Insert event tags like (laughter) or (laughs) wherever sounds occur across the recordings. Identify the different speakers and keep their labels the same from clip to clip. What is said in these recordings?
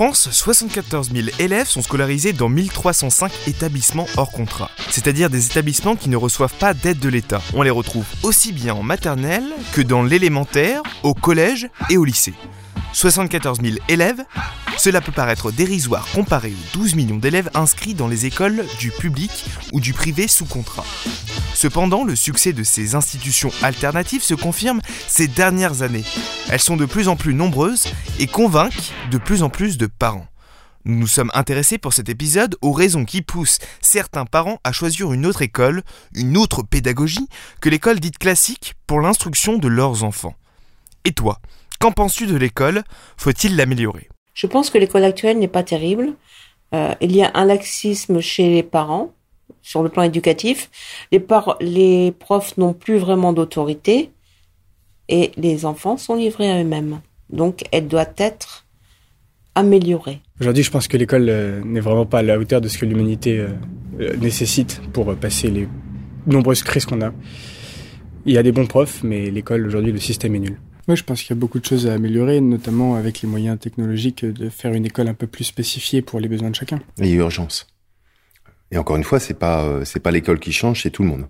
Speaker 1: France, 74 000 élèves sont scolarisés dans 1305 établissements hors contrat, c'est-à-dire des établissements qui ne reçoivent pas d'aide de l'État. On les retrouve aussi bien en maternelle que dans l'élémentaire, au collège et au lycée. 74 000 élèves, cela peut paraître dérisoire comparé aux 12 millions d'élèves inscrits dans les écoles du public ou du privé sous contrat. Cependant, le succès de ces institutions alternatives se confirme ces dernières années. Elles sont de plus en plus nombreuses et convainquent de plus en plus de parents. Nous nous sommes intéressés pour cet épisode aux raisons qui poussent certains parents à choisir une autre école, une autre pédagogie que l'école dite classique pour l'instruction de leurs enfants. Et toi, qu'en penses-tu de l'école? Faut-il l'améliorer?
Speaker 2: Je pense que l'école actuelle n'est pas terrible. Euh, il y a un laxisme chez les parents sur le plan éducatif. Les, les profs n'ont plus vraiment d'autorité et les enfants sont livrés à eux-mêmes. Donc, elle doit être améliorée.
Speaker 3: Aujourd'hui, je pense que l'école euh, n'est vraiment pas à la hauteur de ce que l'humanité euh, euh, nécessite pour passer les nombreuses crises qu'on a. Il y a des bons profs, mais l'école aujourd'hui, le système est nul.
Speaker 4: Moi, je pense qu'il y a beaucoup de choses à améliorer, notamment avec les moyens technologiques, de faire une école un peu plus spécifiée pour les besoins de chacun.
Speaker 5: Il y a urgence. Et encore une fois, c'est pas euh, c'est pas l'école qui change, c'est tout le monde.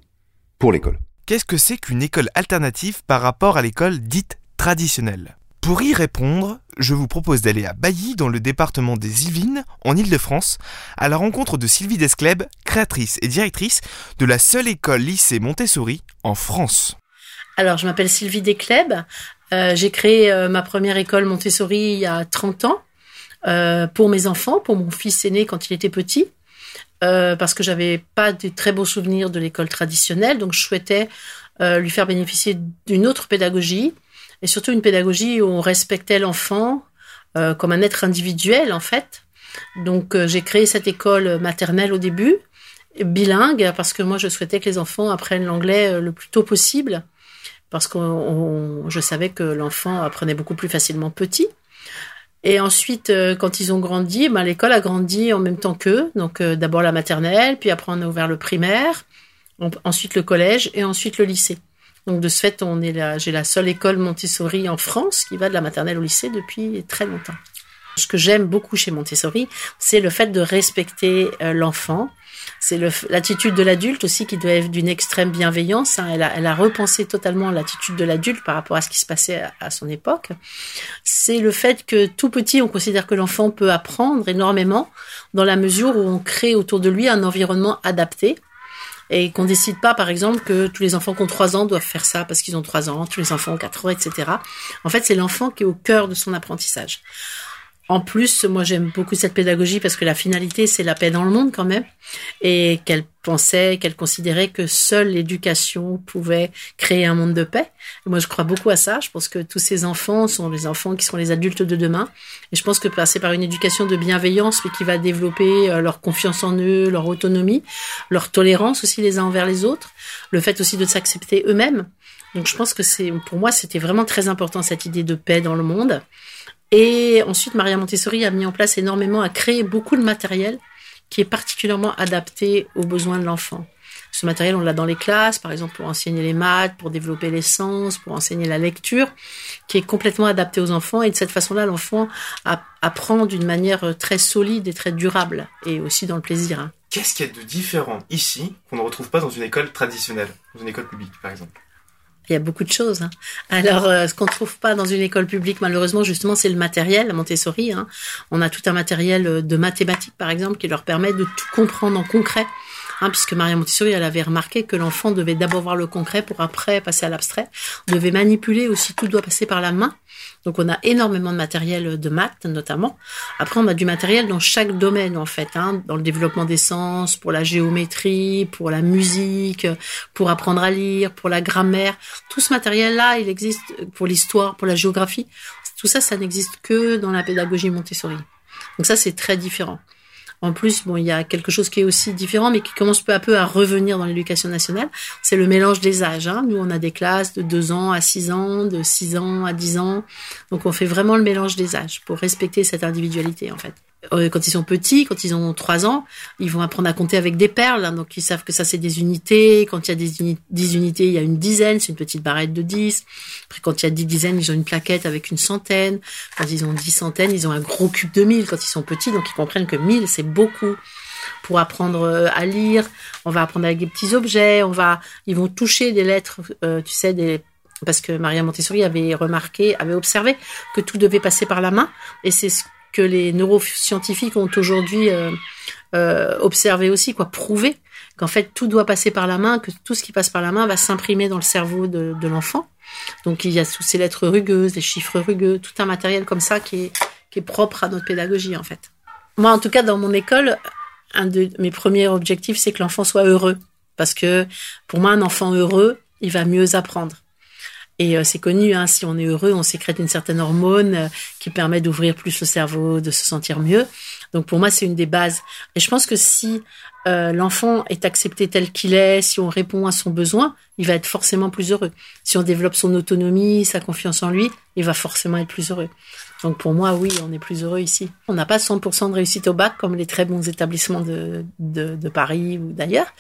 Speaker 5: Pour l'école.
Speaker 1: Qu'est-ce que c'est qu'une école alternative par rapport à l'école dite traditionnelle? Pour y répondre, je vous propose d'aller à Bailly, dans le département des Yvelines, en Ile-de-France, à la rencontre de Sylvie Descleb, créatrice et directrice de la seule école lycée Montessori en France.
Speaker 6: Alors, je m'appelle Sylvie Descleb. Euh, j'ai créé euh, ma première école Montessori il y a 30 ans euh, pour mes enfants, pour mon fils aîné quand il était petit. Euh, parce que j'avais pas de très beaux souvenirs de l'école traditionnelle, donc je souhaitais euh, lui faire bénéficier d'une autre pédagogie et surtout une pédagogie où on respectait l'enfant comme un être individuel en fait. Donc j'ai créé cette école maternelle au début, bilingue parce que moi je souhaitais que les enfants apprennent l'anglais le plus tôt possible parce que je savais que l'enfant apprenait beaucoup plus facilement petit. Et ensuite, euh, quand ils ont grandi, ben, l'école a grandi en même temps qu'eux. Donc euh, d'abord la maternelle, puis après on a ouvert le primaire, ensuite le collège et ensuite le lycée. Donc de ce fait, on est là, j'ai la seule école Montessori en France qui va de la maternelle au lycée depuis très longtemps. Ce que j'aime beaucoup chez Montessori, c'est le fait de respecter euh, l'enfant, c'est l'attitude de l'adulte aussi qui doit être d'une extrême bienveillance. Hein. Elle, a, repensé totalement l'attitude de l'adulte par rapport à ce qui se passait à, son époque. C'est le fait que tout petit, on considère que l'enfant peut apprendre énormément dans la mesure où on crée autour de lui un environnement adapté et qu'on décide pas, par exemple, que tous les enfants qui ont 3 ans doivent faire ça parce qu'ils ont 3 ans, tous les enfants ont 4 ans, etc. En fait, c'est l'enfant qui est au cœur de son apprentissage. En plus, moi j'aime beaucoup cette pédagogie parce que la finalité c'est la paix dans le monde quand même et qu'elle pensait, qu'elle considérait que seule l'éducation pouvait créer un monde de paix. moi je crois beaucoup à ça. Je pense que tous ces enfants sont les enfants qui seront les adultes de demain et je pense que passer par une éducation de bienveillance mais qui va développer euh, leur confiance en eux, leur autonomie, leur tolérance aussi les uns envers les autres, le fait aussi de s'accepter eux-mêmes. Donc je pense que c'est pour moi c'était vraiment très important cette idée de paix dans le monde. Et ensuite, Maria Montessori a mis en place énormément, a créé beaucoup de matériel qui est particulièrement adapté aux besoins de l'enfant. Ce matériel, on l'a dans les classes, par exemple pour enseigner les maths, pour développer les sens, pour enseigner la lecture, qui est complètement adapté aux enfants. Et de cette façon-là, l'enfant apprend d'une manière très solide et très durable, et aussi dans le plaisir. Hein.
Speaker 1: Qu'est-ce qu'il y a de différent ici qu'on ne retrouve pas dans une école traditionnelle, dans une école publique par exemple?
Speaker 6: Il y a beaucoup de choses. Hein. Alors, euh, ce qu'on trouve pas dans une école publique, malheureusement, justement, c'est le matériel, à Montessori. Hein. On a tout un matériel euh, de mathématiques, par exemple, qui leur permet de tout comprendre en concret. Hein, puisque Maria Montessori, elle avait remarqué que l'enfant devait d'abord voir le concret pour après passer à l'abstrait. Devait manipuler aussi, tout doit passer par la main. Donc on a énormément de matériel de maths notamment. Après on a du matériel dans chaque domaine en fait, hein, dans le développement des sens, pour la géométrie, pour la musique, pour apprendre à lire, pour la grammaire. Tout ce matériel-là, il existe pour l'histoire, pour la géographie. Tout ça, ça n'existe que dans la pédagogie Montessori. Donc ça, c'est très différent. En plus, bon, il y a quelque chose qui est aussi différent, mais qui commence peu à peu à revenir dans l'éducation nationale. C'est le mélange des âges. Hein. Nous, on a des classes de 2 ans à 6 ans, de 6 ans à 10 ans. Donc, on fait vraiment le mélange des âges pour respecter cette individualité, en fait. Euh, quand ils sont petits, quand ils ont 3 ans, ils vont apprendre à compter avec des perles. Hein. donc, ils savent que ça, c'est des unités. Quand il y a des 10 unités, il y a une dizaine. C'est une petite barrette de 10. Après, quand il y a 10 dizaines, ils ont une plaquette avec une centaine. Quand ils ont 10 centaines, ils ont un gros cube de 1000 quand ils sont petits. Donc, ils comprennent que 1000, c'est beaucoup pour apprendre euh, à lire. On va apprendre avec des petits objets. On va, ils vont toucher des lettres, euh, tu sais, des parce que Maria Montessori avait remarqué, avait observé que tout devait passer par la main, et c'est ce que les neuroscientifiques ont aujourd'hui euh, euh, observé aussi, quoi, prouvé qu'en fait tout doit passer par la main, que tout ce qui passe par la main va s'imprimer dans le cerveau de, l'enfant. Donc il y a toutes ces lettres rugueuses, des chiffres rugueux, tout un matériel comme ça qui est, qui est propre à notre pédagogie en fait. Moi en tout cas dans mon école, un de mes premiers objectifs c'est que l'enfant soit heureux. Parce que pour moi un enfant heureux, il va mieux apprendre. Et euh, c'est connu, hein, si on est heureux, on sécrète une certaine hormone euh, qui permet d'ouvrir plus le cerveau, de se sentir mieux. Donc pour moi, c'est une des bases. Et je pense que si euh, l'enfant est accepté tel qu'il est, si on répond à son besoin, il va être forcément plus heureux. Si on développe son autonomie, sa confiance en lui, il va forcément être plus heureux. Donc pour moi, oui, on est plus heureux ici. On n'a pas 100% de réussite au bac comme les très bons établissements de, de, de Paris ou d'ailleurs.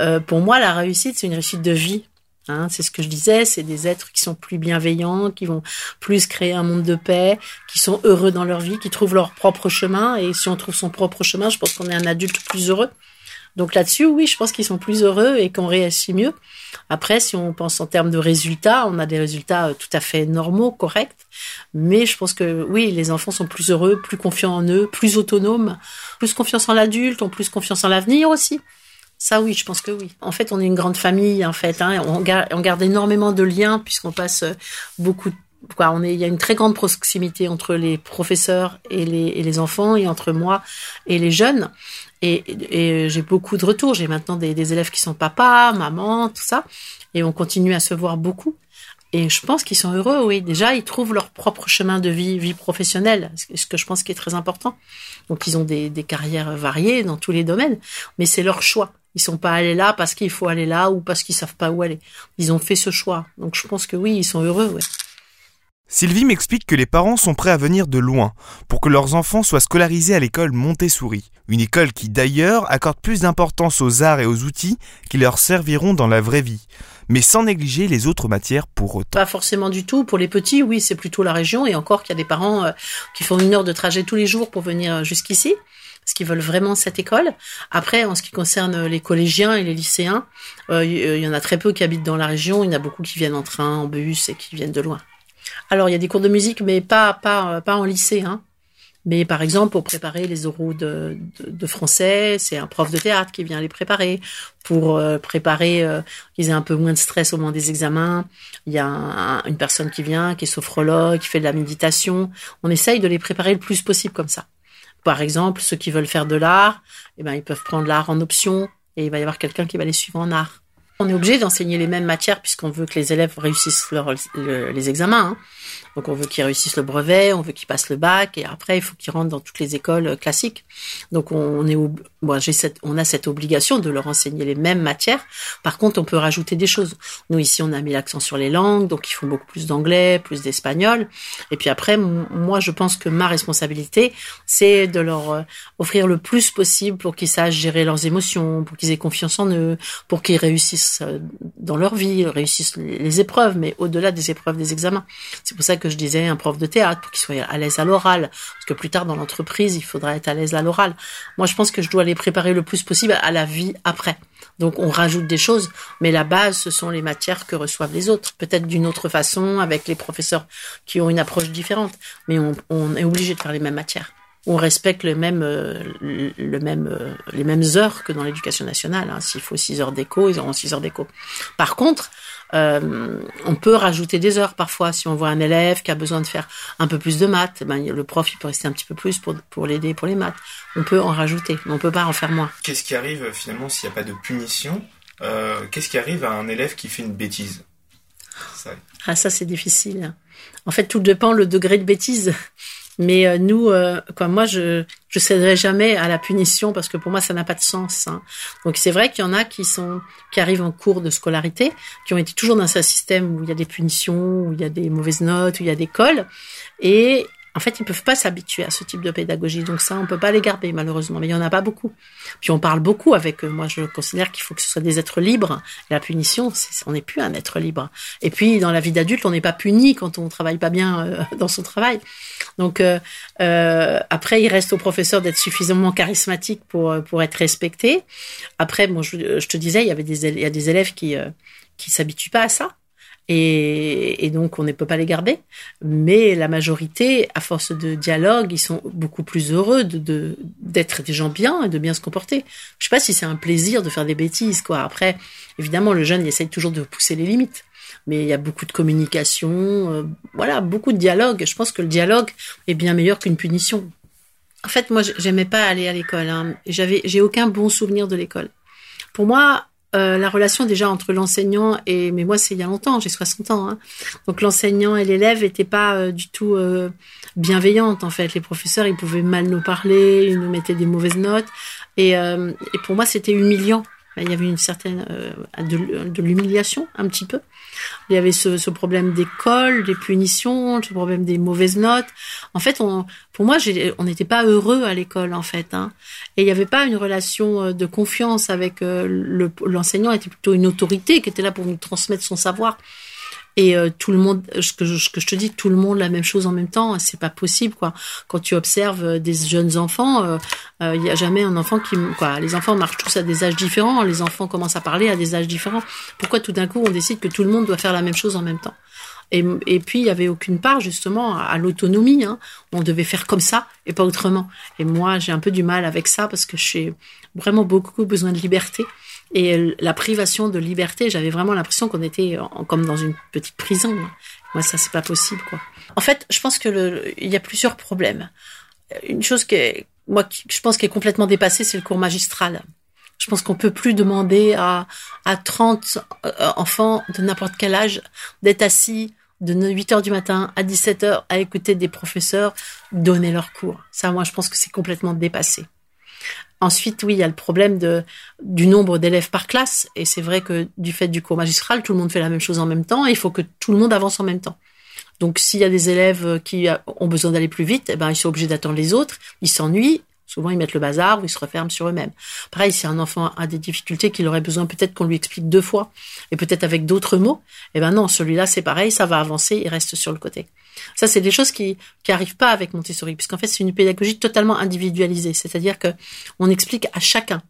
Speaker 6: Euh, pour moi, la réussite, c'est une réussite de vie. Hein, c'est ce que je disais, c'est des êtres qui sont plus bienveillants, qui vont plus créer un monde de paix, qui sont heureux dans leur vie, qui trouvent leur propre chemin. Et si on trouve son propre chemin, je pense qu'on est un adulte plus heureux. Donc là-dessus, oui, je pense qu'ils sont plus heureux et qu'on réussit mieux. Après, si on pense en termes de résultats, on a des résultats euh, tout à fait normaux, corrects. Mais je pense que oui, les enfants sont plus heureux, plus confiants en eux, plus autonomes, plus confiance en l'adulte, ont plus confiance en l'avenir aussi. Ça oui, je pense que oui. En fait, on est une grande famille en fait. Hein, on, garde, énormément de liens puisqu'on passe euh, beaucoup. Il y a une très grande proximité entre les professeurs et les, enfants et entre moi et les jeunes. Et, et j'ai beaucoup de retours. J'ai maintenant des, élèves qui sont papa, maman, tout ça, et on continue à se voir beaucoup. Et je pense qu'ils sont heureux, oui. Déjà, ils trouvent leur propre chemin de vie, vie professionnelle, ce que je pense qui est très important. Donc, ils ont des carrières variées dans tous les domaines, mais c'est leur choix. Ils sont pas allés là parce qu'il faut aller là ou parce qu'ils savent pas où aller. Ils ont fait ce choix. Donc je pense que oui, ils sont heureux, ouais.
Speaker 1: Sylvie m'explique que les parents sont prêts à venir de loin pour que leurs enfants soient scolarisés à l'école Montessori, une école qui d'ailleurs accorde plus d'importance aux arts et aux outils qui leur serviront dans la vraie vie, mais sans négliger les autres matières pour autant.
Speaker 6: Pas forcément du tout. Pour les petits, oui, c'est plutôt la région, et encore qu'il y a des parents euh, qui font une heure de trajet tous les jours pour venir jusqu'ici parce qu'ils veulent vraiment cette école. Après, en ce qui concerne les collégiens et les lycéens, euh, il y en a très peu qui habitent dans la région. Il y en a beaucoup qui viennent en train, en bus et qui viennent de loin. Alors, il y a des cours de musique, mais pas pas pas en lycée. Hein. Mais par exemple, pour préparer les oraux de, de, français, c'est un prof de théâtre qui vient les préparer. Pour euh, préparer euh, qu'ils aient un peu moins de stress au moment des examens, il y a une personne qui vient, qui est sophrologue, qui fait de la méditation. On essaye de les préparer le plus possible comme ça. Par exemple, ceux qui veulent faire de l'art, eh ben, ils peuvent prendre l'art en option et il va y avoir quelqu'un qui va les suivre en art. On est obligé d'enseigner les mêmes matières puisqu'on veut que les élèves réussissent les examens. Hein. Donc on veut qu'ils réussissent le brevet, on veut qu'ils passent le bac, et après il faut qu'ils rentrent dans toutes les écoles classiques. Donc on, est, on a cette obligation de leur enseigner les mêmes matières. Par contre, on peut rajouter des choses. Nous ici, on a mis l'accent sur les langues, donc ils font beaucoup plus d'anglais, plus d'espagnol. Et puis après, moi je pense que ma responsabilité, c'est de leur euh, offrir le plus possible pour qu'ils sachent gérer leurs émotions, pour qu'ils aient confiance en eux, pour qu'ils réussissent euh, dans leur vie, réussissent les épreuves, mais au-delà des épreuves des examens. C'est pour ça que je disais un prof de théâtre pour qu'il soit à l'aise à l'oral, parce que plus tard dans l'entreprise, il faudra être à l'aise à l'oral. Moi, je pense que je dois les préparer le plus possible à la vie après. Donc on rajoute des choses, mais la base, ce sont les matières que reçoivent les autres, peut-être d'une autre façon, avec les professeurs qui ont une approche différente, mais on, est obligé de faire les mêmes matières on respecte euh, euh, les mêmes heures que dans l'éducation nationale. Hein. S'il faut 6 heures d'écho, ils auront 6 heures d'écho. Par contre, euh, on peut rajouter des heures parfois si on voit un élève qui a besoin de faire un peu plus de maths. Ben, le prof il peut rester un petit peu plus pour, pour l'aider pour les maths. On peut en rajouter, mais on peut pas en faire moins.
Speaker 1: Qu'est-ce qui arrive finalement s'il n'y a pas de punition euh, Qu'est-ce qui arrive à un élève qui fait une bêtise?
Speaker 6: Ça... Ah ça c'est difficile. En fait tout dépend le degré de bêtise. (laughs) Mais euh, nous, euh, quoi, moi, je je céderai jamais à la punition parce que pour moi, ça n'a pas de sens. Hein. Donc c'est vrai qu'il y en a qui sont qui arrivent en cours de scolarité, qui ont été toujours dans un système où il y a des punitions, où il y a des mauvaises notes, où il y a des cols, et en fait, ils peuvent pas s'habituer à ce type de pédagogie. Donc ça, on peut pas les garder, malheureusement. Mais il y en a pas beaucoup. Puis on parle beaucoup avec eux. Moi, je considère qu'il faut que ce soit des êtres libres. la punition, on n'est plus un être libre. Et puis, dans la vie d'adulte, on n'est pas puni quand on travaille pas bien euh, dans son travail. Donc euh, euh, après, il reste au professeur d'être suffisamment charismatique pour pour être respecté. Après, bon, je, je te disais, il y avait des il y a des élèves qui qui s'habituent pas à ça. Et, et, donc on ne peut pas les garder. Mais la majorité, à force de dialogue, ils sont beaucoup plus heureux de d'être des gens bien et de bien se comporter. Je sais pas si c'est un plaisir de faire des bêtises, quoi. Après, évidemment, le jeune il essaye toujours de pousser les limites. Mais il y a beaucoup de communication, euh, voilà, beaucoup de dialogue. Je pense que le dialogue est bien meilleur qu'une punition. En fait, moi, j'aimais pas aller à l'école. Hein. J'avais, j'ai aucun bon souvenir de l'école. Pour moi, euh, la relation déjà entre l'enseignant et mais moi c'est il y a longtemps, j'ai 60 ans. Hein. Donc l'enseignant et l'élève n'étaient pas euh, du tout euh, bienveillantes en fait. Les professeurs ils pouvaient mal nous parler, ils nous mettaient des mauvaises notes et, et pour moi c'était humiliant il y avait une certaine euh, de, l'humiliation un petit peu. Il y avait ce, ce problème d'école, des punitions, ce problème des mauvaises notes. En fait, on, pour moi, on n'était pas heureux à l'école en fait. Hein. Et il n'y avait pas une relation euh, de confiance avec euh, l'enseignant. était plutôt une autorité qui était là pour nous transmettre son savoir et euh, tout le monde ce que, je, que je te dis tout le monde la même chose en même temps c'est pas possible quoi quand tu observes euh, des jeunes enfants euh, il y a jamais un enfant qui quoi les enfants marchent tous à des âges différents les enfants commencent à parler à des âges différents pourquoi tout d'un coup on décide que tout le monde doit faire la même chose en même temps? Et, puis il y avait aucune part justement à, l'autonomie. Hein. On devait faire comme ça et pas autrement. Et moi j'ai un peu du mal avec ça parce que j'ai vraiment beaucoup besoin de liberté. Et la privation de liberté, j'avais vraiment l'impression qu'on était comme dans une petite prison. Moi, ça, c'est pas possible, quoi. En fait, je pense que le, il y a plusieurs problèmes. Une chose que moi, qui, je pense qui est complètement dépassée, c'est le cours magistral. Je pense qu'on peut plus demander à, à 30 euh, enfants de n'importe quel âge d'être assis de 8 heures du matin à 17 heures à écouter des professeurs donner leurs cours. Ça, moi, je pense que c'est complètement dépassé. Ensuite, oui, il y a le problème du nombre d'élèves par classe. Et c'est vrai que du fait du cours magistral, tout le monde fait la même chose en même temps. Et il faut que tout le monde avance en même temps. Donc, s'il y a des élèves qui ont besoin d'aller plus vite, eh ben, ils sont obligés d'attendre les autres. Ils s'ennuient. Souvent, ils mettent le bazar ou ils se referment sur eux-mêmes. Pareil, si un enfant a des difficultés qu'il aurait besoin peut-être qu'on lui explique deux fois et peut-être avec d'autres mots, eh ben non, celui-là, c'est pareil, ça va avancer, il reste sur le côté. Ça, c'est des choses qui qui arrivent pas avec Montessori, puisqu'en fait, c'est une pédagogie totalement individualisée. C'est-à-dire que on explique à chacun.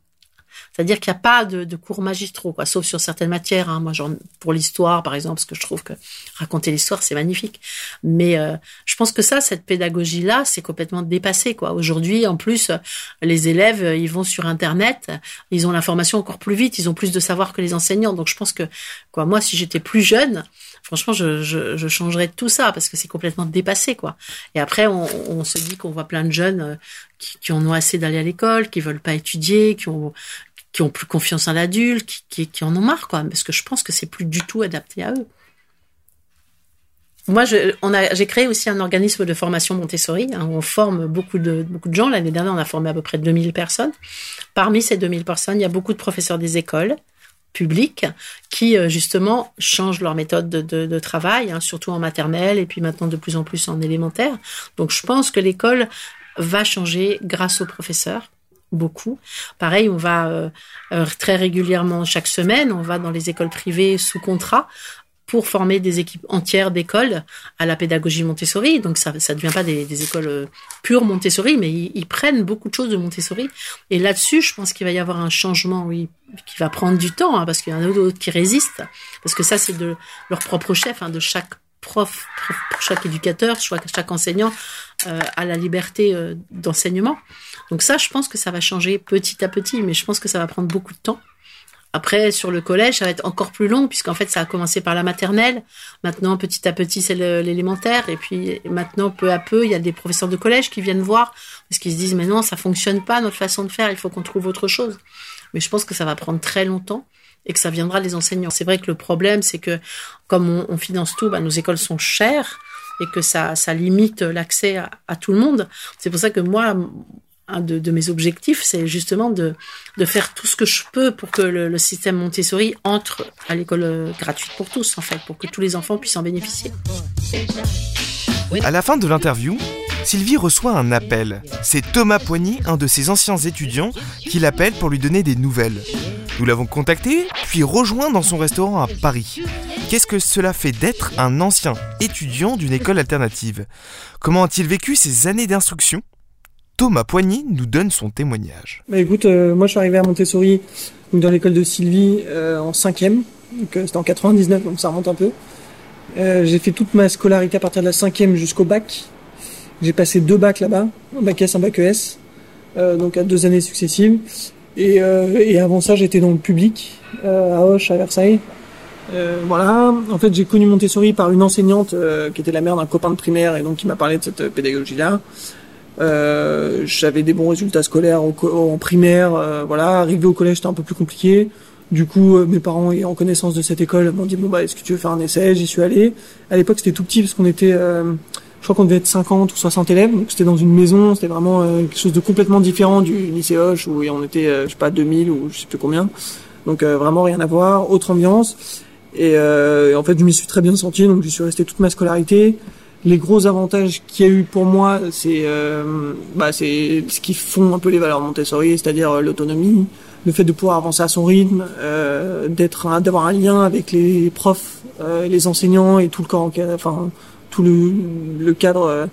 Speaker 6: C'est-à-dire qu'il n'y a pas de, de, cours magistraux, quoi, sauf sur certaines matières. Hein. Moi, genre pour l'histoire, par exemple, parce que je trouve que raconter l'histoire, c'est magnifique. Mais euh, je pense que ça, cette pédagogie-là, c'est complètement dépassé, quoi. Aujourd'hui, en plus, les élèves, ils vont sur Internet, ils ont l'information encore plus vite, ils ont plus de savoir que les enseignants. Donc, je pense que, quoi, moi, si j'étais plus jeune, franchement, je, je, je changerais tout ça parce que c'est complètement dépassé, quoi. Et après, on, on se dit qu'on voit plein de jeunes euh, qui, qui en ont assez d'aller à l'école, qui veulent pas étudier, qui ont qui ont plus confiance en l'adulte, qui, en ont marre. Parce que je pense que c'est plus du tout adapté à eux. Moi, j'ai créé aussi un organisme de formation Montessori hein, où on forme beaucoup de, gens. L'année dernière, on a formé à peu près 2000 personnes. Parmi ces 2000 personnes, il y a beaucoup de professeurs des écoles publiques qui, euh, justement, changent leur méthode de, de, de travail, hein, surtout en maternelle et puis maintenant de plus en plus en élémentaire. Donc, je pense que l'école va changer grâce aux professeurs beaucoup. Pareil, on va euh, euh, très régulièrement chaque semaine, on va dans les écoles privées sous contrat pour former des équipes entières d'écoles à la pédagogie Montessori. Donc ça ça devient pas des, écoles euh, pures Montessori, mais ils, ils, prennent beaucoup de choses de Montessori. Et là-dessus, je pense qu'il va y avoir un changement, oui, qui va prendre du temps, hein, parce qu'il y en a d'autres qui résistent, parce que ça c'est de leur propre chef, hein, de chaque prof, pour chaque éducateur, chaque, chaque enseignant euh, a la liberté euh, d'enseignement. Donc ça, je pense que ça va changer petit à petit, mais je pense que ça va prendre beaucoup de temps. Après, sur le collège, ça va être encore plus long, puisqu'en fait, ça a commencé par la maternelle. Maintenant, petit à petit, c'est l'élémentaire. Et puis, maintenant, peu à peu, il y a des professeurs de collège qui viennent voir, parce qu'ils se disent, mais non, ça fonctionne pas, notre façon de faire, il faut qu'on trouve autre chose. Mais je pense que ça va prendre très longtemps et que ça viendra des enseignants. C'est vrai que le problème, c'est que comme on, on finance tout, bah, nos écoles sont chères et que ça, ça limite l'accès à, tout le monde. C'est pour ça que moi, un de, mes objectifs, c'est justement de, de faire tout ce que je peux pour que le, le système Montessori entre à l'école gratuite pour tous, en fait, pour que tous les enfants puissent en bénéficier.
Speaker 1: À la fin de l'interview, Sylvie reçoit un appel. C'est Thomas Poigny, un de ses anciens étudiants, qui l'appelle pour lui donner des nouvelles. Nous l'avons contacté, puis rejoint dans son restaurant à Paris. Qu'est-ce que cela fait d'être un ancien étudiant d'une école alternative? Comment a-t-il vécu ses années d'instruction? Thomas Poigny nous donne son témoignage.
Speaker 7: Bah écoute, euh, moi je suis arrivé à Montessori dans l'école de Sylvie euh, en cinquième, donc euh, c'était en 99, donc ça remonte un peu. J'ai fait toute ma scolarité à partir de la cinquième jusqu'au bac. J'ai passé deux bacs là-bas, un bac S, un bac ES, donc à deux années successives. Et, et avant ça, j'étais dans le public, à Hoche, à Versailles. voilà, en fait j'ai connu Montessori par une enseignante qui était la mère d'un copain de primaire et donc qui m'a parlé de cette pédagogie-là. Euh, j'avais des bons résultats scolaires au, en primaire, euh, voilà. Arrivé au collège, c'était un peu plus compliqué. Du coup, euh, mes parents, ayant connaissance de cette école, m'ont dit bon bah est-ce que tu veux faire un essai? J'y suis allé. À l'époque, c'était tout petit parce qu'on était, euh, crois qu'on devait être 50 ou 60 élèves. Donc c'était dans une maison, c'était vraiment euh, quelque chose de complètement différent du lycée Hoche où on était, je sais pas 2000 ou je sais plus combien. Donc vraiment rien à voir, autre ambiance. Et, en fait, je m'y suis très bien senti, donc je suis resté toute ma scolarité les gros avantages qu'il y a eu pour moi, c'est euh, bah, c'est ce qui font un peu les valeurs Montessori, c'est-à-dire euh, l'autonomie, le fait de pouvoir avancer à son rythme, euh, d'être d'avoir un lien avec les profs, euh, les enseignants et tout le corps, enfin tout le, cadre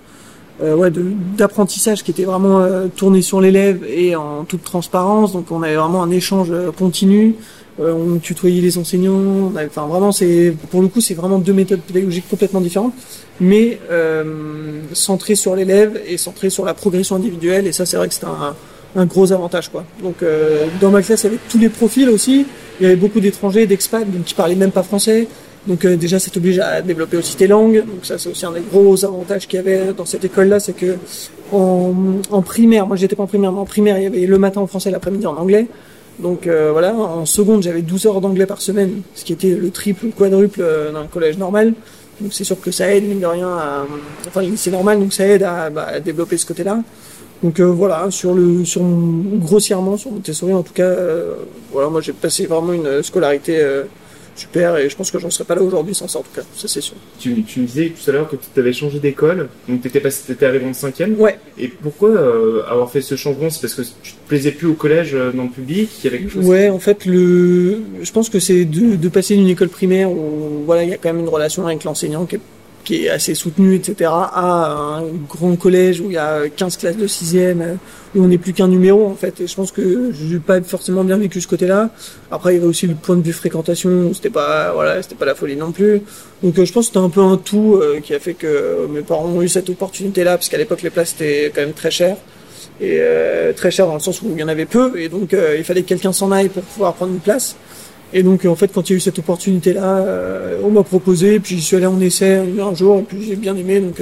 Speaker 7: euh, ouais, d'apprentissage qui était vraiment euh, tourné sur l'élève et en toute transparence. Donc on avait vraiment un échange continu. Euh, on tutoyait les enseignants. Enfin, vraiment, c'est pour le coup, c'est vraiment deux méthodes pédagogiques complètement différentes, mais euh, centrées sur l'élève et centrées sur la progression individuelle. Et ça, c'est vrai que c'était un, gros avantage, quoi. Donc, euh, dans ma classe, il y avait tous les profils aussi. Il y avait beaucoup d'étrangers, d'expats, donc qui parlaient même pas français. Donc euh, déjà, ça t'oblige à développer aussi tes langues. Donc ça, c'est aussi un des gros avantages qu'il y avait dans cette école-là, c'est que en, en primaire, moi j'étais pas en primaire, mais en primaire, il y avait le matin en français, l'après-midi en anglais. Donc euh, voilà, en seconde, j'avais 12 heures d'anglais par semaine, ce qui était le triple ou quadruple euh, d'un collège normal. Donc c'est sûr que ça aide, mine de rien, à... enfin c'est normal, donc ça aide à, bah, développer ce côté-là. Donc euh, voilà, sur le, sur grossièrement sur Montessori, en tout cas, euh, voilà, moi j'ai passé vraiment une scolarité euh, super et je pense que j'en serais pas là aujourd'hui sans ça en tout cas, ça c'est sûr.
Speaker 8: Tu, tu me disais tout à l'heure que tu avais changé d'école, donc tu étais, étais, arrivé en cinquième.
Speaker 7: Ouais.
Speaker 8: Et pourquoi euh, avoir fait ce changement? C'est parce que tu te plaisais plus au collège euh, dans le public
Speaker 7: Ouais, en fait, le... je pense que c'est de, passer d'une école primaire où voilà, il y a quand même une relation avec l'enseignant qui est qui est assez soutenu, etc., à un grand collège où il y a 15 classes de 6e, et on n'est plus qu'un numéro en fait. Et je pense que j'ai pas forcément bien vécu ce côté-là. Après, il y avait aussi le point de vue fréquentation, c'était pas voilà, c'était pas la folie non plus. Donc euh, je pense que c'était un peu un tout euh, qui a fait que euh, mes parents ont eu cette opportunité-là, parce qu'à l'époque les places étaient quand même très chères et euh, très chères dans le sens où il y en avait peu, et donc il fallait que quelqu'un s'en aille pour pouvoir prendre une place. Et donc en fait quand il y a eu cette opportunité-là, on m'a proposé, puis je suis allé en essai un jour, et puis j'ai bien aimé donc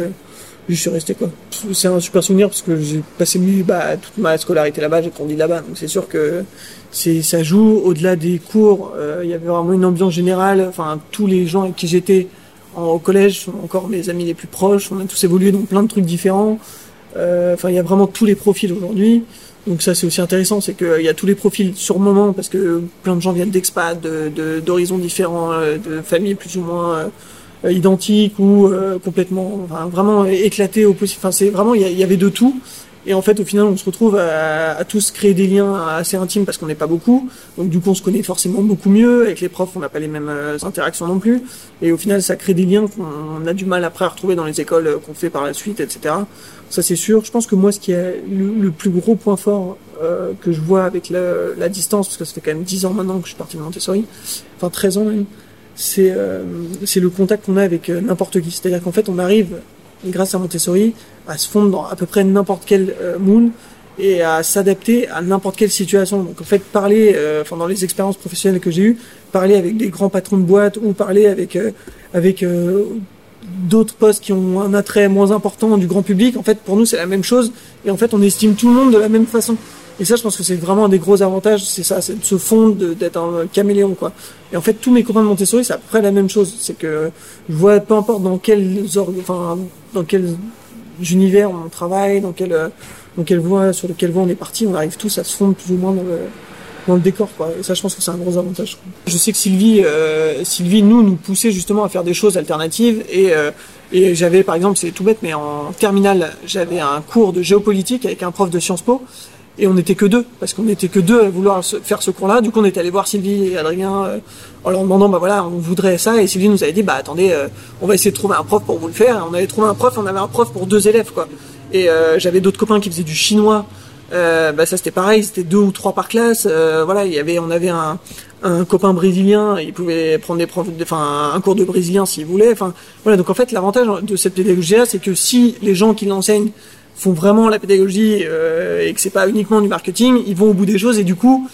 Speaker 7: euh, je suis resté quoi. C'est un super souvenir parce que j'ai passé bah, toute ma scolarité là-bas, j'ai grandi là-bas, donc c'est sûr que c'est ça joue au-delà des cours. Il y avait vraiment une ambiance générale. Enfin, tous les gens avec qui j'étais au collège sont encore mes amis les plus proches. On a tous évolué dans plein de trucs différents. Enfin, il y a vraiment tous les profils aujourd'hui. Donc ça c'est aussi intéressant, c'est qu'il y a tous les profils sur le moment parce que plein de gens viennent d'expat, d'horizons différents, de familles plus ou moins euh, identiques ou euh, complètement, enfin, vraiment éclatés au possible. Enfin, c'est vraiment, il y, avait de tout. Et en fait, au final, on se retrouve à, à tous créer des liens assez intimes parce qu'on n'est pas beaucoup. Donc, du coup, on se connaît forcément beaucoup mieux. Avec les profs, on n'a pas les mêmes euh, interactions non plus. Et au final, ça crée des liens qu'on a du mal après à retrouver dans les écoles qu'on fait par la suite, etc. Ça, c'est sûr. Je pense que moi, ce qui est le, plus gros point fort euh, que je vois avec la, la, distance, parce que ça fait quand même 10 ans maintenant que je suis parti de Montessori, enfin 13 ans même, c'est euh, le contact qu'on a avec euh, n'importe qui. C'est-à-dire qu'en fait, on arrive, grâce à Montessori, à se fondre dans à peu près n'importe quel euh, moule et à s'adapter à n'importe quelle situation. Donc en fait, parler, euh, enfin dans les expériences professionnelles que j'ai eues, parler avec des grands patrons de boîte ou parler avec avec d'autres postes qui ont un attrait moins important du grand public, en fait pour nous c'est la même chose et en fait on estime tout le monde de la même façon. Et ça, je pense que c'est vraiment un des gros avantages, c'est ça, c'est de se fondre, d'être un caméléon, quoi. Et en fait, tous mes copains de Montessori, c'est à peu près la même chose. C'est que je vois, peu importe dans quel, enfin, dans quel univers on travaille, dans quelle, dans quelle voie, sur lequel voie on est parti, on arrive tous à se fondre plus ou moins dans le, dans le décor, quoi. Et ça, je pense que c'est un gros avantage. Je sais que Sylvie, euh, Sylvie, nous, nous poussait justement à faire des choses alternatives et, euh, et j'avais, par exemple, c'est tout bête, mais en terminale, j'avais un cours de géopolitique avec un prof de Sciences Po et on n'était que deux parce qu'on n'était que deux à vouloir faire ce cours-là. Du coup, on est allé voir Sylvie et Adrien euh, en leur demandant bah voilà, on voudrait ça et Sylvie nous avait dit bah attendez, euh, on va essayer de trouver un prof pour vous le faire. on avait trouvé un prof, on avait un prof pour deux élèves quoi. Et euh, j'avais d'autres copains qui faisaient du chinois. bah ça c'était pareil, c'était deux ou trois par classe. voilà, il y avait, on avait un, un copain brésilien, il pouvait prendre des profs, enfin un cours de brésilien s'il voulait. Enfin voilà, donc en fait l'avantage de cette pédagogie-là, c'est que si les gens qui l'enseignent font vraiment la pédagogie euh, et que c'est pas uniquement du marketing, ils vont au bout des choses et du coup,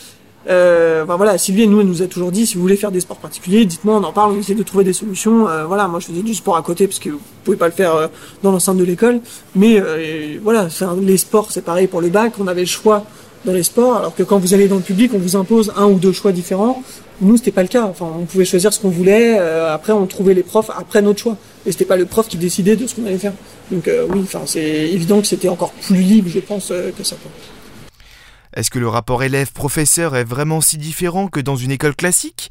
Speaker 7: euh, voilà, Sylvie nous elle nous a toujours dit si vous voulez faire des sports particuliers, dites-moi, on en parle, on essaie de trouver des solutions. Euh, voilà, moi je faisais du sport à côté parce que vous pouvez pas le faire euh, dans l'enceinte de l'école, mais euh, voilà, les sports c'est pareil pour le bac, on avait le choix dans les sports, alors que quand vous allez dans le public, on vous impose un ou deux choix différents. Nous, c'était pas le cas. Enfin, on pouvait choisir ce qu'on voulait. Euh, après, on trouvait les profs après notre choix. Et c'était pas le prof qui décidait de ce qu'on allait faire. Donc euh, oui, enfin, c'est évident que c'était encore plus libre, je pense, euh, que ça.
Speaker 1: Est-ce que le rapport élève-professeur est vraiment si différent que dans une école classique?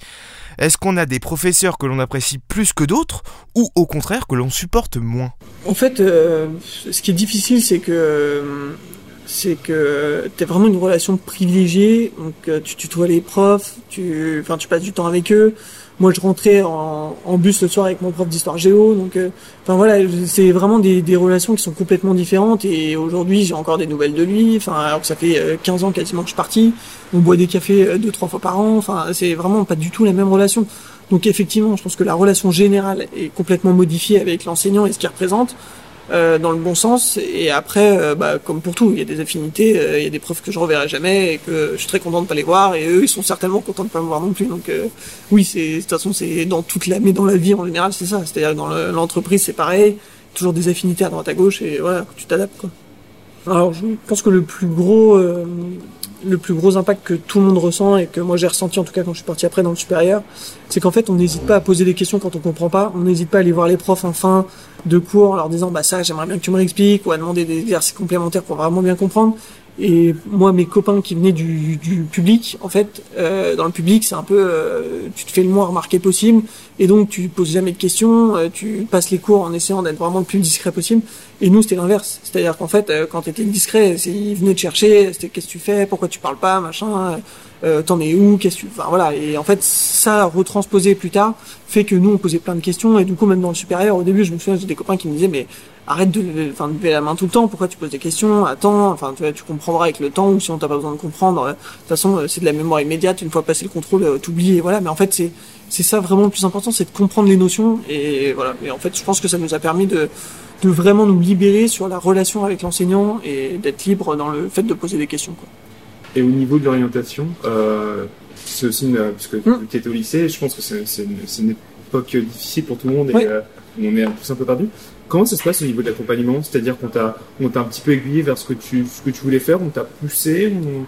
Speaker 1: Est-ce qu'on a des professeurs que l'on apprécie plus que d'autres ou au contraire que l'on supporte moins?
Speaker 7: En fait, ce qui est difficile, c'est que c'est que tu as vraiment une relation privilégiée, donc euh, tu tutoies les profs, tu, enfin, tu passes du temps avec eux. Moi, je rentrais en, en bus le soir avec mon prof d'histoire géo, donc, euh, enfin voilà, c'est vraiment des, des, relations qui sont complètement différentes. Et aujourd'hui, j'ai encore des nouvelles de lui. Enfin, alors que ça fait 15 euh, ans quasiment que je suis parti. On boit des cafés deux, trois fois par an. Enfin, c'est vraiment pas du tout la même relation. Donc effectivement, je pense que la relation générale est complètement modifiée avec l'enseignant et ce qu'il représente. Euh, dans le bon sens. Et après, euh, bah, comme pour tout, il y a des affinités, euh, il y a des preuves que je reverrai jamais et que je suis très content de pas les voir. Et eux, ils sont certainement contents de pas me voir non plus. Donc oui, c'est de toute façon, c'est dans toute la, mais dans la vie en général, c'est ça. C'est-à-dire dans l'entreprise, c'est pareil. Toujours des affinités à droite à gauche et voilà, tu t'adaptes quoi. Alors je pense que le plus gros le plus gros impact que tout le monde ressent et que moi j'ai ressenti en tout cas quand je suis parti après dans le supérieur, c'est qu'en fait on n'hésite pas à poser des questions quand on comprend pas, on n'hésite pas à aller voir les profs en fin de cours en leur disant bah ça j'aimerais bien que tu me réexpliques ou à demander des exercices complémentaires pour vraiment bien comprendre. Et moi, mes copains qui venaient du, du public, en fait, euh, dans le public, c'est un peu, euh, tu te fais le moins remarqué possible, et donc tu poses jamais de questions, euh, tu passes les cours en essayant d'être vraiment le plus discret possible. Et nous, c'était l'inverse, c'est-à-dire qu'en fait, quand tu étais discret, ils venaient te chercher, c'était qu'est-ce que tu fais, pourquoi tu parles pas, machin, t'en es où, qu'est-ce que enfin voilà. Et en fait, ça retransposé plus tard fait que nous, on posait plein de questions, et du coup, même dans le supérieur, au début, je me souviens, j'ai des copains qui me disaient, mais arrête de, enfin, de lever la main tout le temps. Pourquoi tu poses des questions? Attends, enfin, tu, tu comprendras avec le temps ou si on t'a pas besoin de comprendre. Euh, de toute façon, euh, c'est de la mémoire immédiate. Une fois passé le contrôle, euh, t'oublies et voilà. Mais en fait, c'est c'est ça vraiment le plus important, c'est de comprendre les notions et voilà. Et en fait, je pense que ça nous a permis de de vraiment nous libérer sur la relation avec l'enseignant et d'être libre dans le fait de poser des questions. Quoi.
Speaker 8: Et au niveau de l'orientation, euh, c'est aussi une, parce que mmh. tu étais au lycée, je pense que c'est une, une, époque difficile pour tout le monde et on est un peu perdu. Comment ça se passe au niveau de l'accompagnement? C'est-à-dire qu'on t'a, on t'a un petit peu aiguillé vers ce que tu, ce que tu voulais faire, on t'a poussé ou...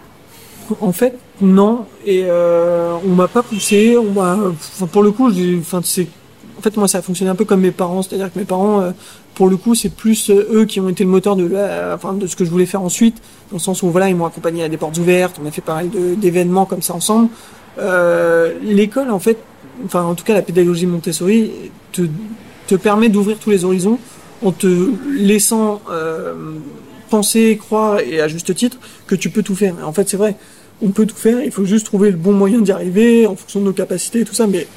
Speaker 7: En fait, non. Et euh, on m'a pas poussé. On m'a, enfin, pour le coup, enfin, c'est, en fait, moi, ça a fonctionné un peu comme mes parents. C'est-à-dire que mes parents, euh, pour le coup, c'est plus euh, eux qui ont été le moteur de, la, de ce que je voulais faire ensuite, dans le sens où voilà, ils m'ont accompagné à des portes ouvertes. On a fait pareil d'événements comme ça ensemble. Euh, l'école, en fait, enfin, en tout cas, la pédagogie Montessori te, permet d'ouvrir tous les horizons en te laissant euh, penser, croire et à juste titre que tu peux tout faire. En fait, c'est vrai, on peut tout faire. Il faut juste trouver le bon moyen d'y arriver en fonction de nos capacités et tout ça. Mais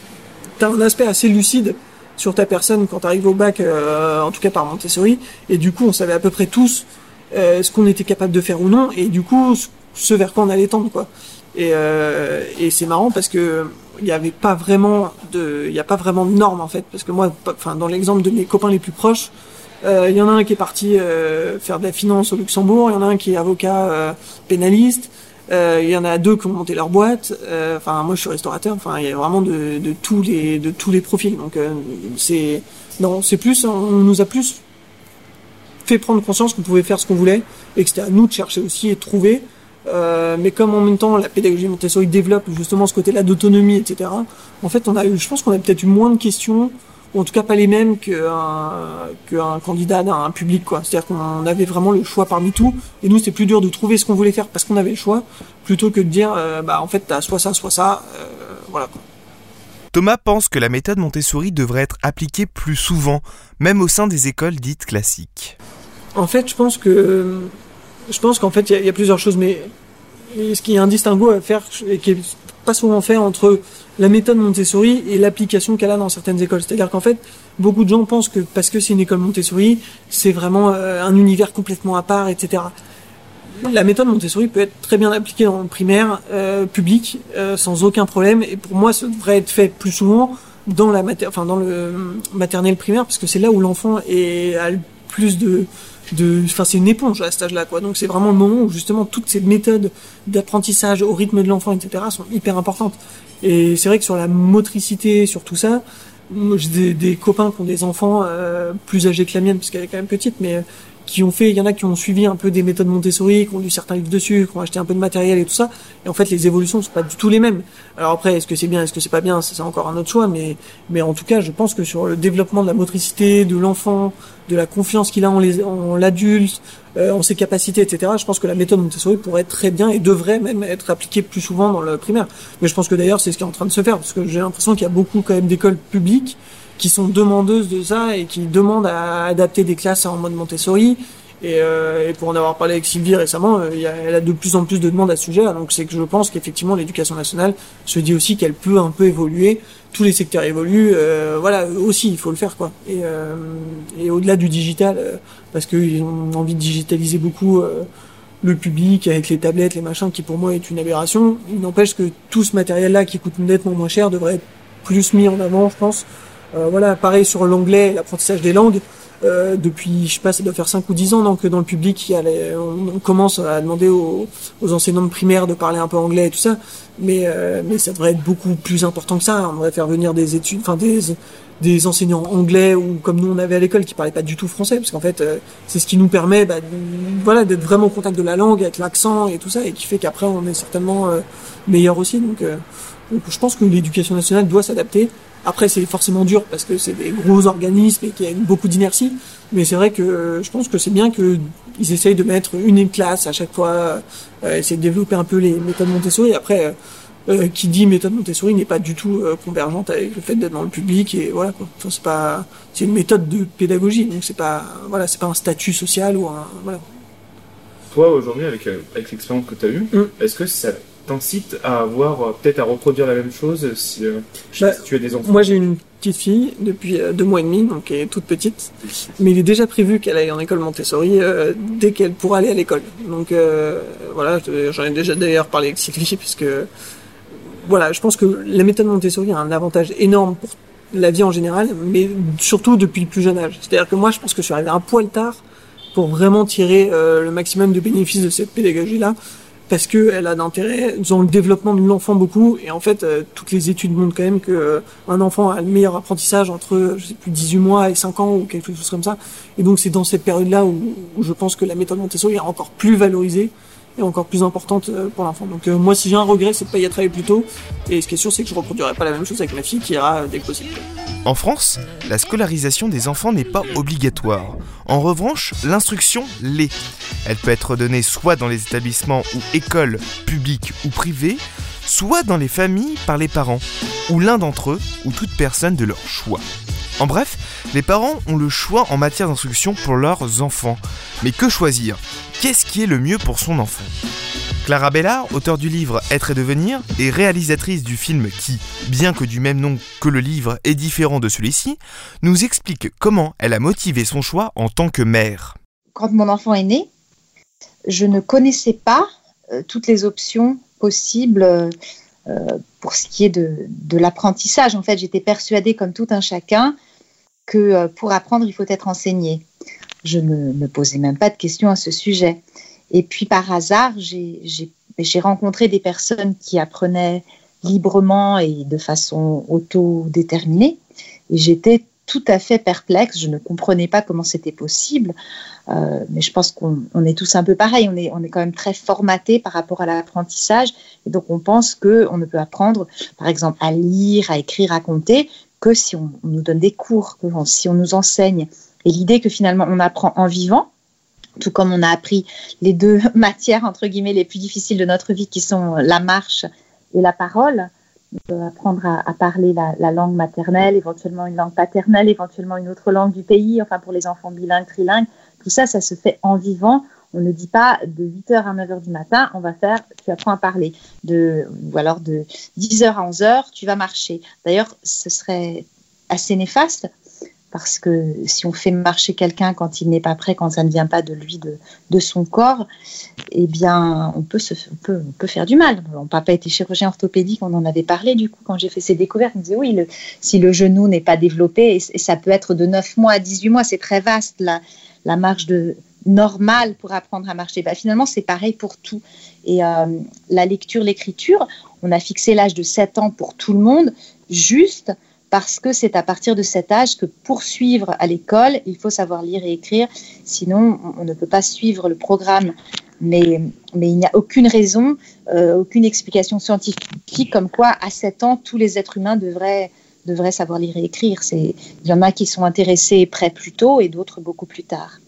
Speaker 7: t'as un aspect assez lucide sur ta personne quand tu arrives au bac, euh, en tout cas par Montessori. Et du coup, on savait à peu près tous euh, ce qu'on était capable de faire ou non, et du coup, ce vers quoi on allait tendre, quoi. Et, euh, et c'est marrant parce que il n'y avait pas vraiment de, il y a pas vraiment de normes en fait, parce que moi, enfin dans l'exemple de mes copains les plus proches, euh, il y en a un qui est parti euh, faire de la finance au Luxembourg, il y en a un qui est avocat euh, pénaliste, euh, il y en a deux qui ont monté leur boîte. euh, Enfin, moi, je suis restaurateur. Enfin, il y a vraiment de, de tous les de tous les profils. Donc, euh, c'est non, c'est plus, on nous a plus fait prendre conscience qu'on pouvait faire ce qu'on voulait et que c'était à nous de chercher aussi et de trouver. Euh, mais comme en même temps la pédagogie Montessori développe justement ce côté-là d'autonomie, etc. En fait, on a eu, je pense qu'on a peut-être eu moins de questions, ou en tout cas pas les mêmes qu'un qu'un candidat d'un public, quoi. C'est-à-dire qu'on avait vraiment le choix parmi tout, et nous c'était plus dur de trouver ce qu'on voulait faire parce qu'on avait le choix, plutôt que de dire, euh, bah en fait t'as soit ça, soit ça, euh, voilà. Quoi.
Speaker 1: Thomas pense que la méthode Montessori devrait être appliquée plus souvent, même au sein des écoles dites classiques.
Speaker 7: En fait, je pense que je pense qu'en fait il y, a- il y a plusieurs choses, mais ce qui est un distinguo à faire et qui est pas souvent fait entre la méthode Montessori et l'application qu'elle a dans certaines écoles. C'est-à-dire qu'en fait, beaucoup de gens pensent que parce que c'est une école Montessori, c'est vraiment euh, un univers complètement à part, etc. La méthode Montessori peut être très bien appliquée le primaire euh, public euh, sans aucun problème. Et pour moi, ça devrait être fait plus souvent dans la mater enfin dans le maternel primaire parce que c'est là où l'enfant a le plus de de enfin c'est une éponge à cet âge-là quoi. Donc c'est vraiment le moment où justement toutes ces méthodes d'apprentissage au rythme de l'enfant etc sont hyper importantes. Et c'est vrai que sur la motricité sur tout ça j'ai des, des copains qui ont des enfants euh, plus âgés que la mienne parce qu'elle est quand même petite mais qui ont fait, il y en a qui ont suivi un peu des méthodes Montessori, qui ont lu certains livres dessus, qui ont acheté un peu de matériel et tout ça. Et en fait, les évolutions sont pas du tout les mêmes. Alors après, est-ce que c'est bien, est-ce que c'est pas bien, c'est encore un autre choix. Mais, mais en tout cas, je pense que sur le développement de la motricité, de l'enfant, de la confiance qu'il a en les- en l'adulte, euh, en ses capacités, etc. Je pense que la méthode Montessori pourrait être très bien et devrait même être appliquée plus souvent dans le primaire. Mais je pense que d'ailleurs, c'est ce qui est en train de se faire, parce que j'ai l'impression qu'il y a beaucoup quand même d'écoles publiques qui sont demandeuses de ça et qui demandent à adapter des classes en mode Montessori. Et, euh, et pour en avoir parlé avec Sylvie récemment, euh, elle a de plus en plus de demandes à ce sujet. Donc c'est que je pense qu'effectivement l'éducation nationale se dit aussi qu'elle peut un peu évoluer. Tous les secteurs évoluent. euh, voilà, aussi il faut le faire quoi. Et, euh, et au-delà du digital, euh, parce qu'ils ont envie de digitaliser beaucoup. le public avec les tablettes, les machins, qui pour moi est une aberration. Il n'empêche que tout ce matériel-là qui coûte nettement moins cher devrait être plus mis en avant, je pense. Euh, voilà, pareil sur l'anglais, l'apprentissage des langues. Euh, depuis, je sais pas, ça doit faire 5 ou 10 ans, donc dans le public, il y a les- on, commence à demander aux, aux enseignants de primaire de parler un peu anglais et tout ça, mais euh, mais ça devrait être beaucoup plus important que ça. On devrait faire venir des études, enfin des des enseignants anglais ou comme nous on avait à l'école qui parlaient pas du tout français, parce qu'en fait euh, c'est ce qui nous permet, bah, voilà, d'être vraiment au contact de la langue avec l'accent et tout ça, et qui fait qu'après on est certainement euh, meilleur aussi. Donc, euh, donc je pense que l'éducation nationale doit s'adapter. Après, c'est forcément dur parce que c'est des gros organismes et qu'il y a beaucoup d'inertie. Mais c'est vrai que euh, je pense que c'est bien qu'ils essayent de mettre une classe à chaque fois, euh, essayer de développer un peu les méthodes Montessori. Après, euh, euh, qui dit méthode Montessori n'est pas du tout euh, convergente avec le fait d'être dans le public et voilà quoi. Enfin, c'est pas, c'est une méthode de pédagogie, donc c'est pas, voilà, c'est pas un statut social ou un, voilà.
Speaker 8: Toi, aujourd'hui, avec, avec l'expérience que tu as eue, est-ce que ça t'incite à avoir, euh, peut-être à reproduire la même chose si, euh,
Speaker 7: Bah,
Speaker 8: si tu as des enfants
Speaker 7: Moi, j'ai une petite fille depuis euh, deux mois et demi, donc elle est toute petite. Mais il est déjà prévu qu'elle aille en école Montessori euh, dès qu'elle pourra aller à l'école. Donc euh, voilà, je- j'en ai déjà d'ailleurs parlé avec Sylvie, (laughs) puisque voilà, je pense que la méthode Montessori a un avantage énorme pour la vie en général, mais surtout depuis le plus jeune âge. C'est-à-dire que moi, je pense que je suis arrivé un poil tard pour vraiment tirer euh, le maximum de bénéfices de cette pédagogie-là. Parce que elle a d'intérêt dans le développement de l'enfant beaucoup. Et en fait, euh, toutes les études montrent quand même que euh, enfant a le meilleur apprentissage entre, je sais plus, 18 mois et 5 ans ou quelque chose comme ça. Et donc c'est dans cette période-là où je pense que la méthode Montessori est encore plus valorisée et encore plus importante euh, pour l'enfant. Donc euh, moi, si j'ai un regret, c'est de pas y être plus tôt. Et ce qui est sûr, c'est que je reproduirai pas la même chose avec ma fille qui ira dès que possible.
Speaker 1: En France, la scolarisation des enfants n'est pas obligatoire. En revanche, l'instruction l'est. Elle peut être donnée soit dans les établissements ou écoles publiques ou privées, soit dans les familles par les parents, ou l'un d'entre eux, ou toute personne de leur choix. En bref, les parents ont le choix en matière d'instruction pour leurs enfants. Mais que choisir? Qu'est-ce qui est le mieux pour son enfant? Clara Bellard, auteure du livre Être et devenir, et réalisatrice du film qui, bien que du même nom que le livre, est différent de celui-ci, nous explique comment elle a motivé son choix en tant que mère.
Speaker 9: Quand mon enfant est né, je ne connaissais pas euh, toutes les options possibles euh, pour ce qui est de, de l'apprentissage. En fait, j'étais persuadée, comme tout un chacun, que euh, pour apprendre, il faut être enseigné. Je ne me posais même pas de questions à ce sujet. Et puis par hasard, j'ai rencontré des personnes qui apprenaient librement et de façon autodéterminée. Et j'étais tout à fait perplexe. Je ne comprenais pas comment c'était possible. Euh, mais je pense qu'on on est tous un peu pareil. On est, on est quand même très formaté par rapport à l'apprentissage. Et donc, on pense qu'on ne peut apprendre, par exemple, à lire, à écrire, à compter, que si on, on nous donne des cours, que si on nous enseigne. Et l'idée que finalement, on apprend en vivant, tout comme on a appris les deux (laughs) matières, entre guillemets, les plus difficiles de notre vie, qui sont la marche et la parole. On peut apprendre à, à parler la, la, langue maternelle, éventuellement une langue paternelle, éventuellement une autre langue du pays, enfin pour les enfants bilingues, trilingues. Tout ça, ça se fait en vivant. On ne dit pas de 8h à 9h du matin, on va faire, tu apprends à parler. De, ou alors de 10h à 11h, tu vas marcher. D'ailleurs, ce serait assez néfaste parce que si on fait marcher quelqu'un quand il n'est pas prêt, quand ça ne vient pas de lui, de, son corps, eh bien, on peut, faire du mal. Mon papa était chirurgien orthopédique, on en avait parlé du coup quand j'ai fait ces découvertes. Il me disait oui, si le genou n'est pas développé, et, ça peut être de 9 mois à 18 mois, c'est très vaste la, marge normale pour apprendre à marcher. Bah, finalement, c'est pareil pour tout. Et euh, la lecture, l'écriture, on a fixé l'âge de 7 ans pour tout le monde, juste parce que c'est à partir de cet âge que pour suivre à l'école, il faut savoir lire et écrire, sinon on ne peut pas suivre le programme. Mais, il n'y a aucune raison, euh, aucune explication scientifique comme quoi à 7 ans, tous les êtres humains devraient, savoir lire et écrire. Il y en a qui sont intéressés et prêts plus tôt et d'autres beaucoup plus tard.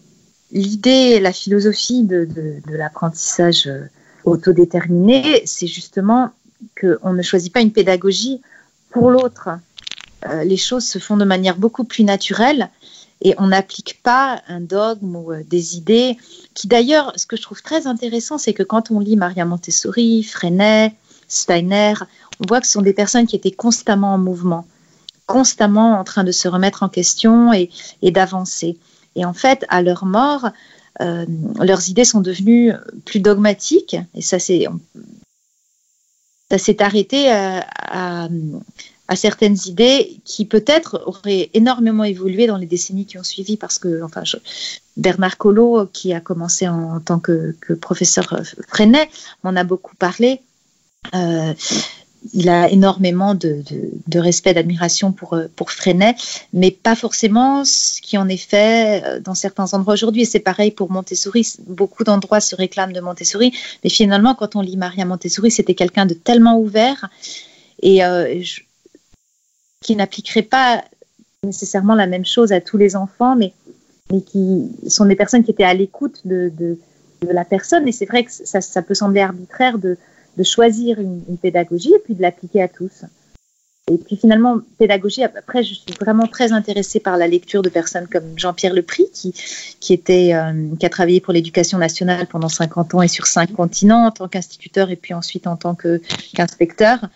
Speaker 9: L'idée, la philosophie de, de, de l'apprentissage autodéterminé, c'est justement qu'on ne choisit pas une pédagogie pour l'autre euh, les choses se font de manière beaucoup plus naturelle et on n'applique pas un dogme ou euh, des idées qui d'ailleurs, ce que je trouve très intéressant, c'est que quand on lit Maria Montessori, Freinet, Steiner, on voit que ce sont des personnes qui étaient constamment en mouvement, constamment en train de se remettre en question et, d'avancer. Et en fait, à leur mort, euh, leurs idées sont devenues plus dogmatiques et ça s'est arrêté à, à certaines idées qui peut-être auraient énormément évolué dans les décennies qui ont suivi parce que Bernard Collot qui a commencé en, en tant que, professeur Freinet m'en a beaucoup parlé. Euh, il a énormément de, respect d'admiration pour, pour Freinet mais pas forcément ce qui en est fait dans certains endroits aujourd'hui. Et c'est pareil pour Montessori. Beaucoup d'endroits se réclament de Montessori mais finalement quand on lit Maria Montessori c'était quelqu'un de tellement ouvert. Et euh, je, qui n'appliqueraient pas nécessairement la même chose à tous les enfants, mais, mais qui sont des personnes qui étaient à l'écoute de, de, la personne. Et c'est vrai que ça, ça, peut sembler arbitraire de, de choisir une, une, pédagogie et puis de l'appliquer à tous. Et puis finalement, pédagogie, après, je suis vraiment très intéressée par la lecture de personnes comme Jean-Pierre Lepris, qui, qui, était, euh, qui a travaillé pour l'éducation nationale pendant 50 ans et sur cinq continents en tant qu'instituteur et puis ensuite en tant qu'inspecteur. Qu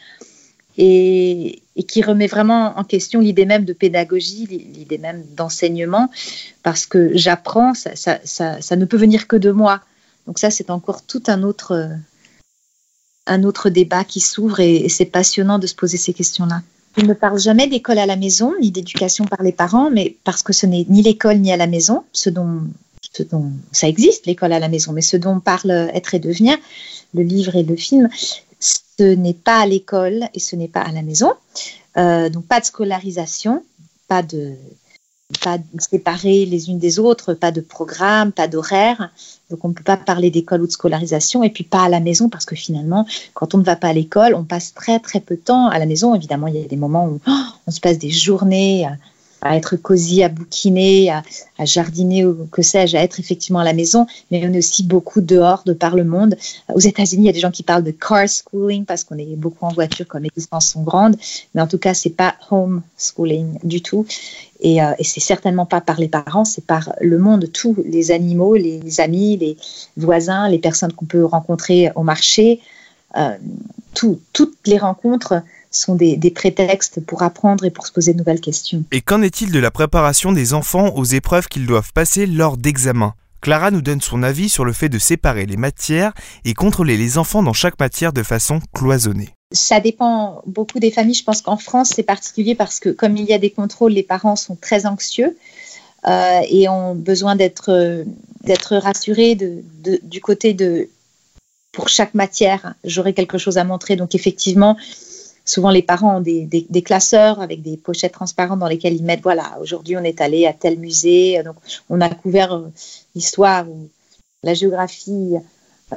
Speaker 9: et, et, qui remet vraiment en question l'idée même de pédagogie, l'idée même d'enseignement, parce que j'apprends, ça, ne peut venir que de moi. Donc ça, c'est encore tout un autre, un autre débat qui s'ouvre et, c'est passionnant de se poser ces questions-là. Je ne parle jamais d'école à la maison, ni d'éducation par les parents, mais parce que ce n'est ni l'école ni à la maison, ce dont, ce dont ça existe, l'école à la maison, mais ce dont parle être et devenir, le livre et le film, ce n'est pas à l'école et ce n'est pas à la maison. Euh, donc pas de scolarisation, pas de pas les unes des autres, pas de programme, pas d'horaire. Donc on ne peut pas parler d'école ou de scolarisation et puis pas à la maison parce que finalement, quand on ne va pas à l'école, on passe très très peu de temps à la maison. Évidemment, il y a des moments où oh, on se passe des journées à être cosy, à bouquiner, à, jardiner ou que sais-je, à être effectivement à la maison, mais on est aussi beaucoup dehors, de par le monde. Aux États-Unis, il y a des gens qui parlent de car schooling parce qu'on est beaucoup en voiture quand les distances sont grandes, mais en tout cas, c'est pas home schooling du tout. Et, euh, et c'est certainement pas par les parents, c'est par le monde, tous les animaux, les amis, les voisins, les personnes qu'on peut rencontrer au marché, euh, tout, toutes les rencontres sont des, prétextes pour apprendre et pour se poser de nouvelles questions.
Speaker 1: Et qu'en est-il de la préparation des enfants aux épreuves qu'ils doivent passer lors d'examens? Clara nous donne son avis sur le fait de séparer les matières et contrôler les enfants dans chaque matière de façon cloisonnée.
Speaker 9: Ça dépend beaucoup des familles. Je pense qu'en France, c'est particulier parce que comme il y a des contrôles, les parents sont très anxieux euh, et ont besoin d'être d'être rassurés du côté de pour chaque matière, j'aurai quelque chose à montrer. Donc effectivement, souvent les parents ont des, classeurs avec des pochettes transparentes dans lesquelles ils mettent voilà aujourd'hui on est allé à tel musée. Donc on a couvert euh, l'histoire ou la géographie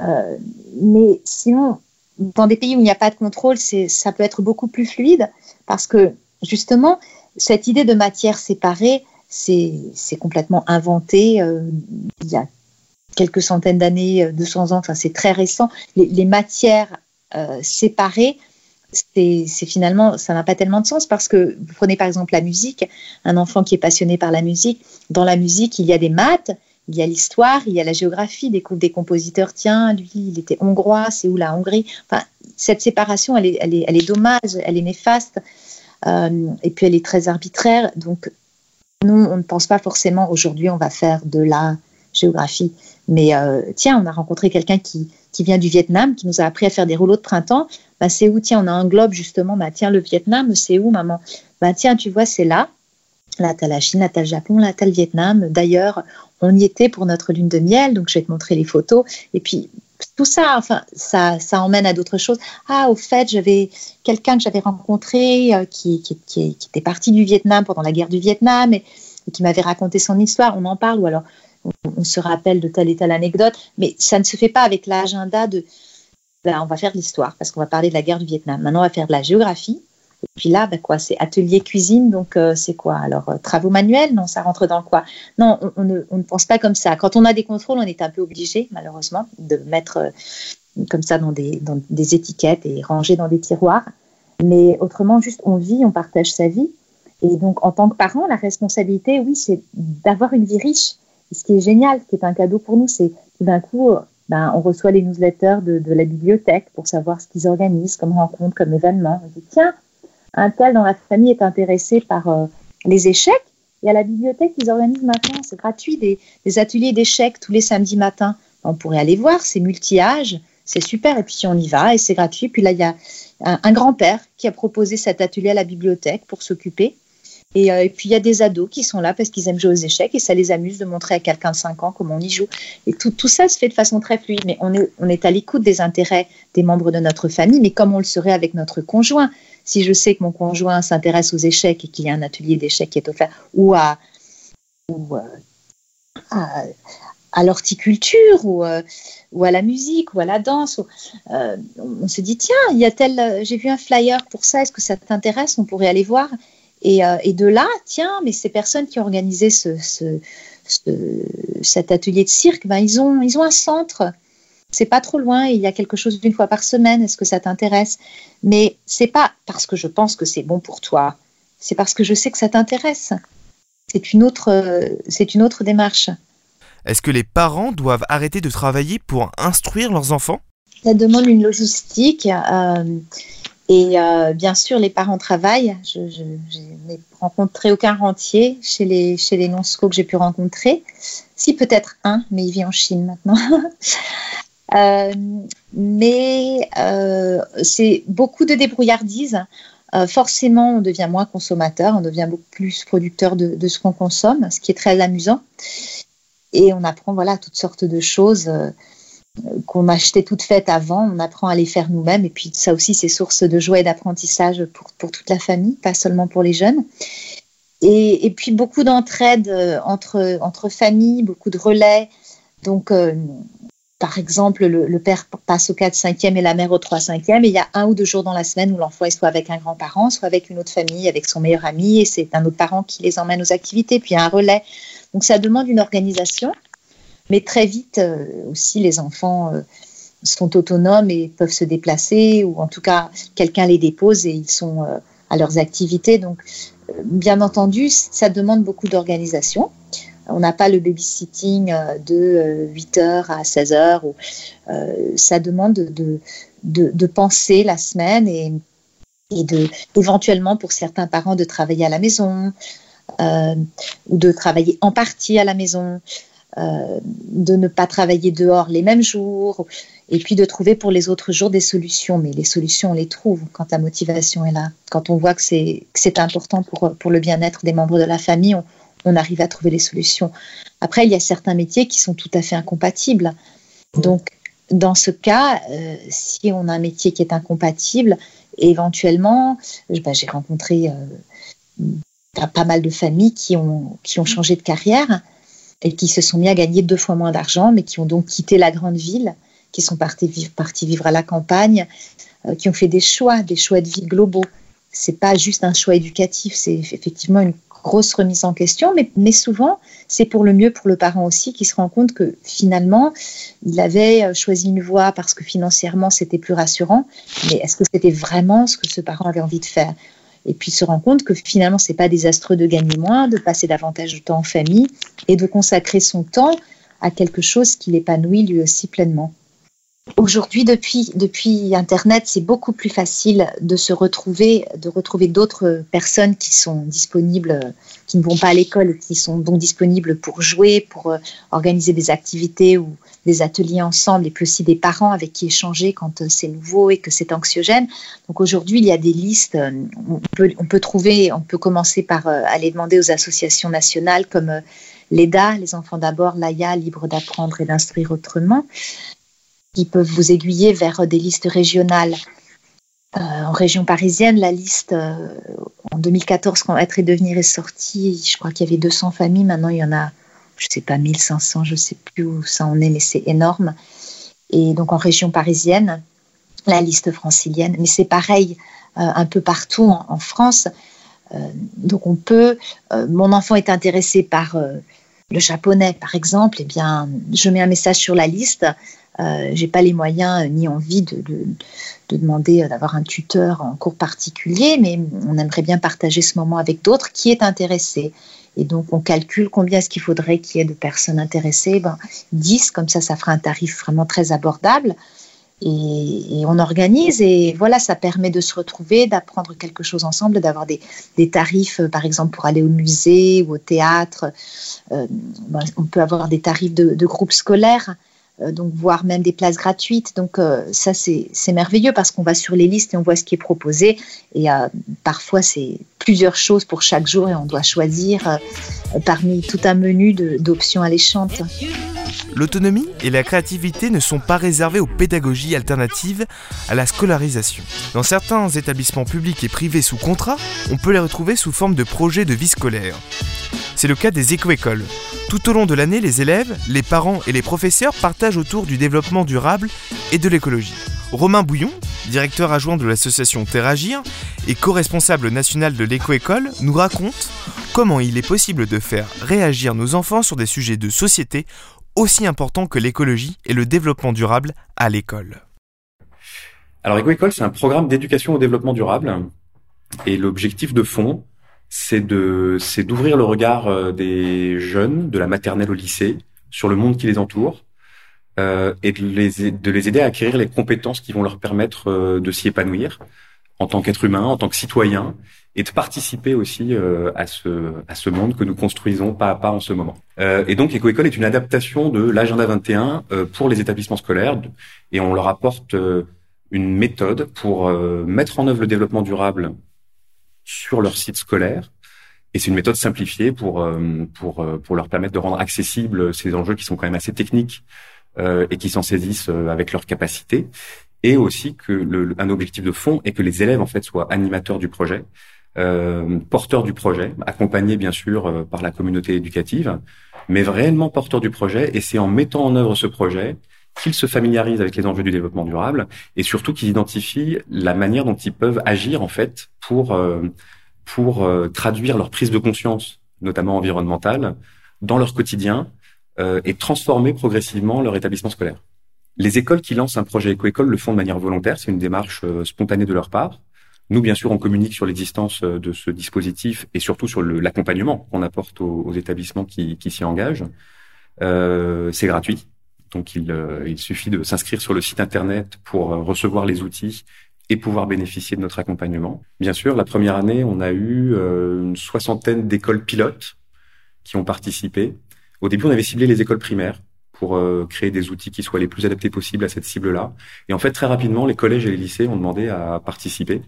Speaker 9: euh, mais sinon dans des pays où il n'y a pas de contrôle ça peut être beaucoup plus fluide parce que justement cette idée de matière séparée c'est complètement inventé euh, il y a quelques centaines d'années 200 ans enfin c'est très récent. Les, matières séparées c'est finalement, ça n'a pas tellement de sens parce que vous prenez par exemple la musique, un enfant qui est passionné par la musique, dans la musique, il y a des maths, il y a l'histoire, il y a la géographie, des, des compositeurs, tiens, lui, il était hongrois, c'est où la Hongrie? Enfin, cette séparation, elle est, elle est, elle est dommage, elle est néfaste, euh, et puis elle est très arbitraire. Donc, nous, on ne pense pas forcément, aujourd'hui, on va faire de la géographie. Mais euh, tiens, on a rencontré quelqu'un qui, qui vient du Vietnam, qui nous a appris à faire des rouleaux de printemps. Bah, c'est où? Tiens, on a un globe justement. Bah, tiens, le Vietnam, c'est où, maman? Bah, tiens, tu vois, c'est là. Là, tu as la Chine, là, tu as le Japon, là, tu as le Vietnam. D'ailleurs, on y était pour notre lune de miel, donc je vais te montrer les photos. Et puis, tout ça, enfin, ça, ça emmène à d'autres choses. Ah, au fait, j'avais quelqu'un que j'avais rencontré euh, qui, qui, qui, était parti du Vietnam pendant la guerre du Vietnam et, et qui m'avait raconté son histoire. On en parle, ou alors on, se rappelle de telle et telle anecdote, mais ça ne se fait pas avec l'agenda de ben, on va faire de l'histoire parce qu'on va parler de la guerre du Vietnam. Maintenant, on va faire de la géographie. Et puis là, ben quoi, c'est atelier cuisine, donc euh, c'est quoi? Alors, euh, travaux manuels? Non, ça rentre dans quoi? Non, on, ne, pense pas comme ça. Quand on a des contrôles, on est un peu obligé, malheureusement, de mettre euh, comme ça dans des, dans des étiquettes et ranger dans des tiroirs. Mais autrement, juste, on vit, on partage sa vie. Et donc, en tant que parent, la responsabilité, oui, c'est d'avoir une vie riche ce qui est génial, ce qui est un cadeau pour nous, c'est tout d'un coup, ben, on reçoit les newsletters de, la bibliothèque pour savoir ce qu'ils organisent comme rencontre, comme événement. On dit, tiens, un tel dans la famille est intéressé par euh, les échecs. Et à la bibliothèque, ils organisent maintenant, c'est gratuit, des, ateliers d'échecs tous les samedis matins. On pourrait aller voir, c'est multi-âge, c'est super. Et puis on y va et c'est gratuit. Puis là, il y a un grand-père qui a proposé cet atelier à la bibliothèque pour s'occuper. Euh, et, puis il y a des ados qui sont là parce qu'ils aiment jouer aux échecs et ça les amuse de montrer à quelqu'un de 5 ans comment on y joue. Et tout, ça se fait de façon très fluide, mais on est, à l'écoute des intérêts des membres de notre famille, mais comme on le serait avec notre conjoint. Si je sais que mon conjoint s'intéresse aux échecs et qu'il y a un atelier d'échecs qui est offert, ou à, ou, euh, à, l'horticulture ou, euh, ou, à la musique ou à la danse. on se dit tiens, j'ai vu un flyer pour ça. Est-ce que ça t'intéresse? On pourrait aller voir. Euh, et, de là, tiens, mais ces personnes qui ont organisé ce, cet atelier de cirque, ben, ils, ont, ils ont un centre. C'est pas trop loin, il y a quelque chose d'une fois par semaine, est-ce que ça t'intéresse? Mais c'est pas parce que je pense que c'est bon pour toi, c'est parce que je sais que ça t'intéresse. C'est une, autre, c'est une autre démarche.
Speaker 1: Est-ce que les parents doivent arrêter de travailler pour instruire leurs enfants?
Speaker 9: Ça demande une logistique. Euh, et euh, bien sûr, les parents travaillent. Je, n'ai rencontré aucun rentier chez les, chez les non-sco que j'ai pu rencontrer. Si, peut-être un, mais il vit en Chine maintenant. (laughs) Euh, mais euh, c'est beaucoup de débrouillardise. forcément, on devient moins consommateur, on devient beaucoup plus producteur de, de ce qu'on consomme, ce qui est très amusant. Et on apprend voilà toutes sortes de choses qu'on achetait toutes faites avant. On apprend à les faire nous-mêmes. Et puis ça aussi, c'est source de joie et d'apprentissage pour, pour toute la famille, pas seulement pour les jeunes. Et, puis beaucoup d'entraide euh, entre, entre familles, beaucoup de relais. Donc, euh, par exemple, le, le, père passe au 4-5e et la mère au 3-5e. Et il y a un ou deux jours dans la semaine où l'enfant est soit avec un grand-parent, soit avec une autre famille, avec son meilleur ami. Et c'est un autre parent qui les emmène aux activités. Puis il y a un relais. Donc ça demande une organisation. Mais très vite euh, aussi, les enfants euh, sont autonomes et peuvent se déplacer, ou en tout cas, quelqu'un les dépose et ils sont euh, à leurs activités. Donc, bien entendu, ça demande beaucoup d'organisation. On n'a pas le babysitting de 8h à 16h. Ou, ça demande de, de, penser la semaine et, et de, éventuellement, pour certains parents, de travailler à la maison ou de travailler en partie à la maison. Euh, de ne pas travailler dehors les mêmes jours, et puis de trouver pour les autres jours des solutions. Mais les solutions, on les trouve quand la motivation est là. Quand on voit que c'est, important pour, pour le bien-être des membres de la famille, on, arrive à trouver les solutions. Après, il y a certains métiers qui sont tout à fait incompatibles. Donc, dans ce cas, euh, si on a un métier qui est incompatible, éventuellement, ben, j'ai rencontré euh, pas mal de familles qui ont, qui ont changé de carrière et qui se sont mis à gagner deux fois moins d'argent, mais qui ont donc quitté la grande ville, qui sont partis vivre, partis vivre à la campagne, euh, qui ont fait des choix, des choix de vie globaux. C'est pas juste un choix éducatif, c'est effectivement une grosse remise en question, mais, mais souvent c'est pour le mieux pour le parent aussi qui se rend compte que finalement il avait euh, choisi une voie parce que financièrement c'était plus rassurant, mais est-ce que c'était vraiment ce que ce parent avait envie de faire? Et puis se rend compte que finalement c'est pas désastreux de gagner moins, de passer davantage de temps en famille et de consacrer son temps à quelque chose qui l'épanouit lui aussi pleinement. Aujourd'hui, depuis, depuis Internet, c'est beaucoup plus facile de se retrouver, de retrouver d'autres personnes qui sont disponibles, qui ne vont pas à l'école, qui sont donc disponibles pour jouer, pour euh, organiser des activités ou des ateliers ensemble, et puis aussi des parents avec qui échanger quand euh, c'est nouveau et que c'est anxiogène. Donc aujourd'hui, il y a des listes. Euh, on peut, on peut trouver, on peut commencer par aller demander aux associations nationales comme l'EDA, les enfants d'abord, l'AIA, libre d'apprendre et d'instruire autrement qui peuvent vous aiguiller vers des listes régionales. Euh, en région parisienne, la liste euh, en 2014, quand Être et Devenir est sortie, je crois qu'il y avait 200 familles. Maintenant, il y en a, je sais pas, 1500, je sais plus où ça en est, mais c'est énorme. Et donc en région parisienne, la liste francilienne. Mais c'est pareil euh, un peu partout en, France. Donc on peut, mon enfant est intéressé par le japonais, par exemple, eh bien, je mets un message sur la liste euh, j'ai pas les moyens euh, ni envie de, de, de demander euh, d'avoir un tuteur en cours particulier, mais on aimerait bien partager ce moment avec d'autres qui est intéressé. Et donc, on calcule combien est-ce qu'il faudrait qu'il y ait de personnes intéressées. Ben, 10, comme ça, ça fera un tarif vraiment très abordable. Et, on organise et voilà, ça permet de se retrouver, d'apprendre quelque chose ensemble, d'avoir des, tarifs, par exemple pour aller au musée ou au théâtre. Euh, ben, on peut avoir des tarifs de groupes scolaires. Euh, donc voire même des places gratuites. Donc euh, ça c'est merveilleux parce qu'on va sur les listes et on voit ce qui est proposé. Et euh, parfois c'est plusieurs choses pour chaque jour et on doit choisir parmi tout un menu d'options alléchantes.
Speaker 1: L'autonomie et la créativité ne sont pas réservées aux pédagogies alternatives à la scolarisation. Dans certains établissements publics et privés sous contrat, on peut les retrouver sous forme de projets de vie scolaire. C'est le cas des éco-écoles. Tout au long de l'année, les élèves, les parents et les professeurs partagent autour du développement durable et de l'écologie. Romain Bouillon, directeur adjoint de l'association Terragir et co-responsable national de l'éco-école, nous raconte comment il est possible de faire réagir nos enfants sur des sujets de société aussi importants que l'écologie et le développement durable à l'école.
Speaker 10: Alors éco-école, c'est un programme d'éducation au développement durable et l'objectif de fond, c'est de c'est d'ouvrir le regard euh, des jeunes de la maternelle au lycée sur le monde qui les entoure euh, et de les de les aider à acquérir les compétences qui vont leur permettre euh, de s'y épanouir en tant qu'être humain, en tant que citoyen et de participer aussi euh, à ce à ce monde que nous construisons pas à pas en ce moment. Et donc EcoEcole est une adaptation de l'agenda 21 euh, pour les établissements scolaires et on leur apporte une méthode pour mettre en œuvre le développement durable sur leur site scolaire. Et c'est une méthode simplifiée pour, euh, pour, euh, pour leur permettre de rendre accessibles ces enjeux qui sont quand même assez techniques euh, et qui s'en saisissent euh, avec leurs capacités, et aussi que le, un objectif de fond est que les élèves en fait soient animateurs du projet, euh, porteurs du projet, accompagnés bien sûr par la communauté éducative, mais réellement porteurs du projet. Et c'est en mettant en œuvre ce projet qu'ils se familiarisent avec les enjeux du développement durable et surtout qu'ils identifient la manière dont ils peuvent agir en fait pour euh, pour euh, traduire leur prise de conscience, notamment environnementale, dans leur quotidien euh, et transformer progressivement leur établissement scolaire. Les écoles qui lancent un projet éco-école le font de manière volontaire, c'est une démarche spontanée de leur part. Nous, bien sûr, on communique sur l'existence de ce dispositif et surtout sur l'accompagnement qu'on apporte aux, aux, établissements qui, qui s'y engagent. Euh, c'est gratuit, donc il, euh, il suffit de s'inscrire sur le site internet pour euh, recevoir les outils et pouvoir bénéficier de notre accompagnement. Bien sûr, la première année, on a eu euh, une soixantaine d'écoles pilotes qui ont participé. Au début, on avait ciblé les écoles primaires pour créer des outils qui soient les plus adaptés possibles à cette cible-là. Et en fait, très rapidement, les collèges et les lycées ont demandé à participer.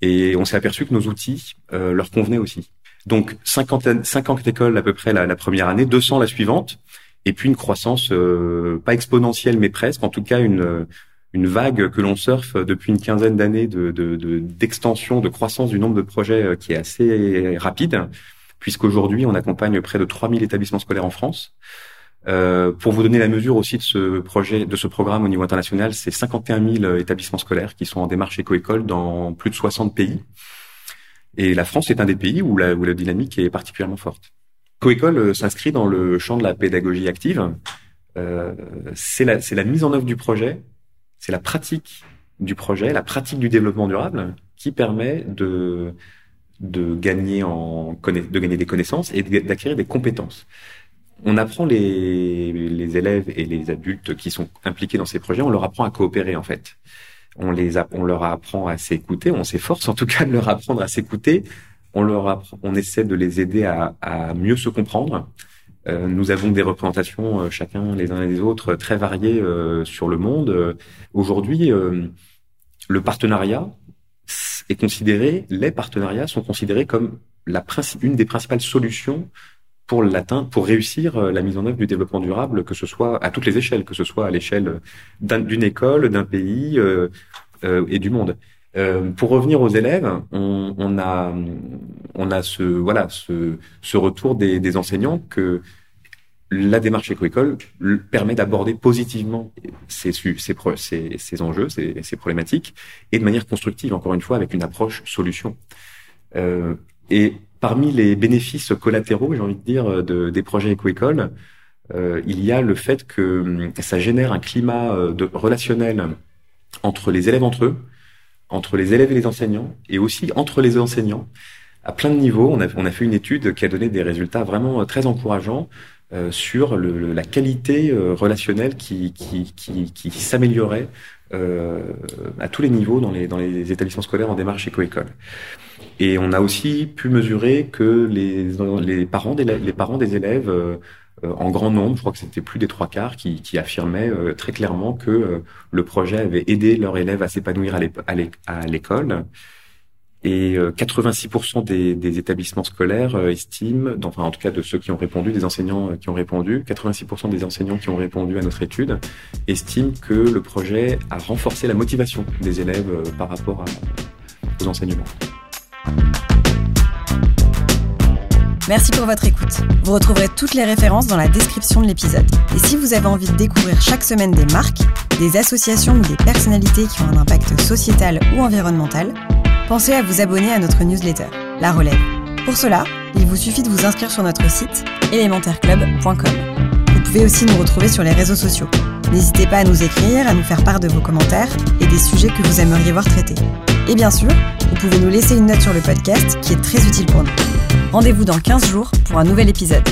Speaker 10: Et on s'est aperçu que nos outils leur convenaient aussi. Donc, 50, 50 écoles à peu près la, la première année, 200 la suivante et puis une croissance euh, pas exponentielle mais presque, en tout cas une une vague que l'on surfe depuis une quinzaine d'années de, d'extension, de, de, croissance du nombre de projets euh, qui est assez rapide, puisqu'aujourd'hui on accompagne près de 3000 établissements scolaires en France. Euh, pour vous donner la mesure aussi de ce projet, de ce programme au niveau international, c'est 51 000 établissements scolaires qui sont en démarche éco-école dans plus de 60 pays. Et la France est un des pays où la, où la dynamique est particulièrement forte. Coécole euh, s'inscrit dans le champ de la pédagogie active. Euh, c'est la, la mise en œuvre du projet, c'est la pratique du projet, la pratique du développement durable qui permet de de gagner en de gagner des connaissances et d'acquérir des compétences. On apprend les, les élèves et les adultes qui sont impliqués dans ces projets, on leur apprend à coopérer en fait. On les on leur apprend à s'écouter, on s'efforce en tout cas de leur apprendre à s'écouter, on leur on essaie de les aider à, à mieux se comprendre. Euh, nous avons des représentations euh, chacun les uns et les autres très variées euh, sur le monde. Aujourd'hui, le partenariat est considéré, les partenariats sont considérés comme la une des principales solutions pour l'atteindre, pour réussir la mise en œuvre du développement durable, que ce soit à toutes les échelles, que ce soit à l'échelle d'une école, d'un pays et du monde. Euh, pour revenir aux élèves, on, a, ce retour des, enseignants que la démarche éco-école permet d'aborder positivement ces, enjeux, ces, problématiques, et de manière constructive, encore une fois, avec une approche solution. Euh, et parmi les bénéfices collatéraux, j'ai envie de dire, de, des projets éco-école, euh, il y a le fait que ça génère un climat relationnel entre les élèves entre eux, entre les élèves et les enseignants, et aussi entre les enseignants, à plein de niveaux. On a, on a fait une étude qui a donné des résultats vraiment euh, très encourageants euh, sur le, la qualité euh, relationnelle qui, qui, qui, qui s'améliorait euh, à tous les niveaux dans les, dans les établissements scolaires en démarche éco-école. Et on a aussi pu mesurer que les, les, parents, des, les parents des élèves euh, en grand nombre, je crois que c'était plus des trois quarts, qui, qui affirmaient euh, très clairement que euh, le projet avait aidé leurs élèves à s'épanouir à l'école. Et 86% des, des, établissements scolaires estiment, enfin en tout cas de ceux qui ont répondu, des enseignants qui ont répondu, 86% des enseignants qui ont répondu à notre étude estiment que le projet a renforcé la motivation des élèves par rapport à, aux enseignements.
Speaker 11: Merci pour votre écoute. Vous retrouverez toutes les références dans la description de l'épisode. Et si vous avez envie de découvrir chaque semaine des marques, des associations ou des personnalités qui ont un impact sociétal ou environnemental, pensez à vous abonner à notre newsletter, La Relève. Pour cela, il vous suffit de vous inscrire sur notre site élémentaireclub.com. Vous pouvez aussi nous retrouver sur les réseaux sociaux. N'hésitez pas à nous écrire, à nous faire part de vos commentaires et des sujets que vous aimeriez voir traités. Et bien sûr, vous pouvez nous laisser une note sur le podcast qui est très utile pour nous. Rendez-vous dans 15 jours pour un nouvel épisode.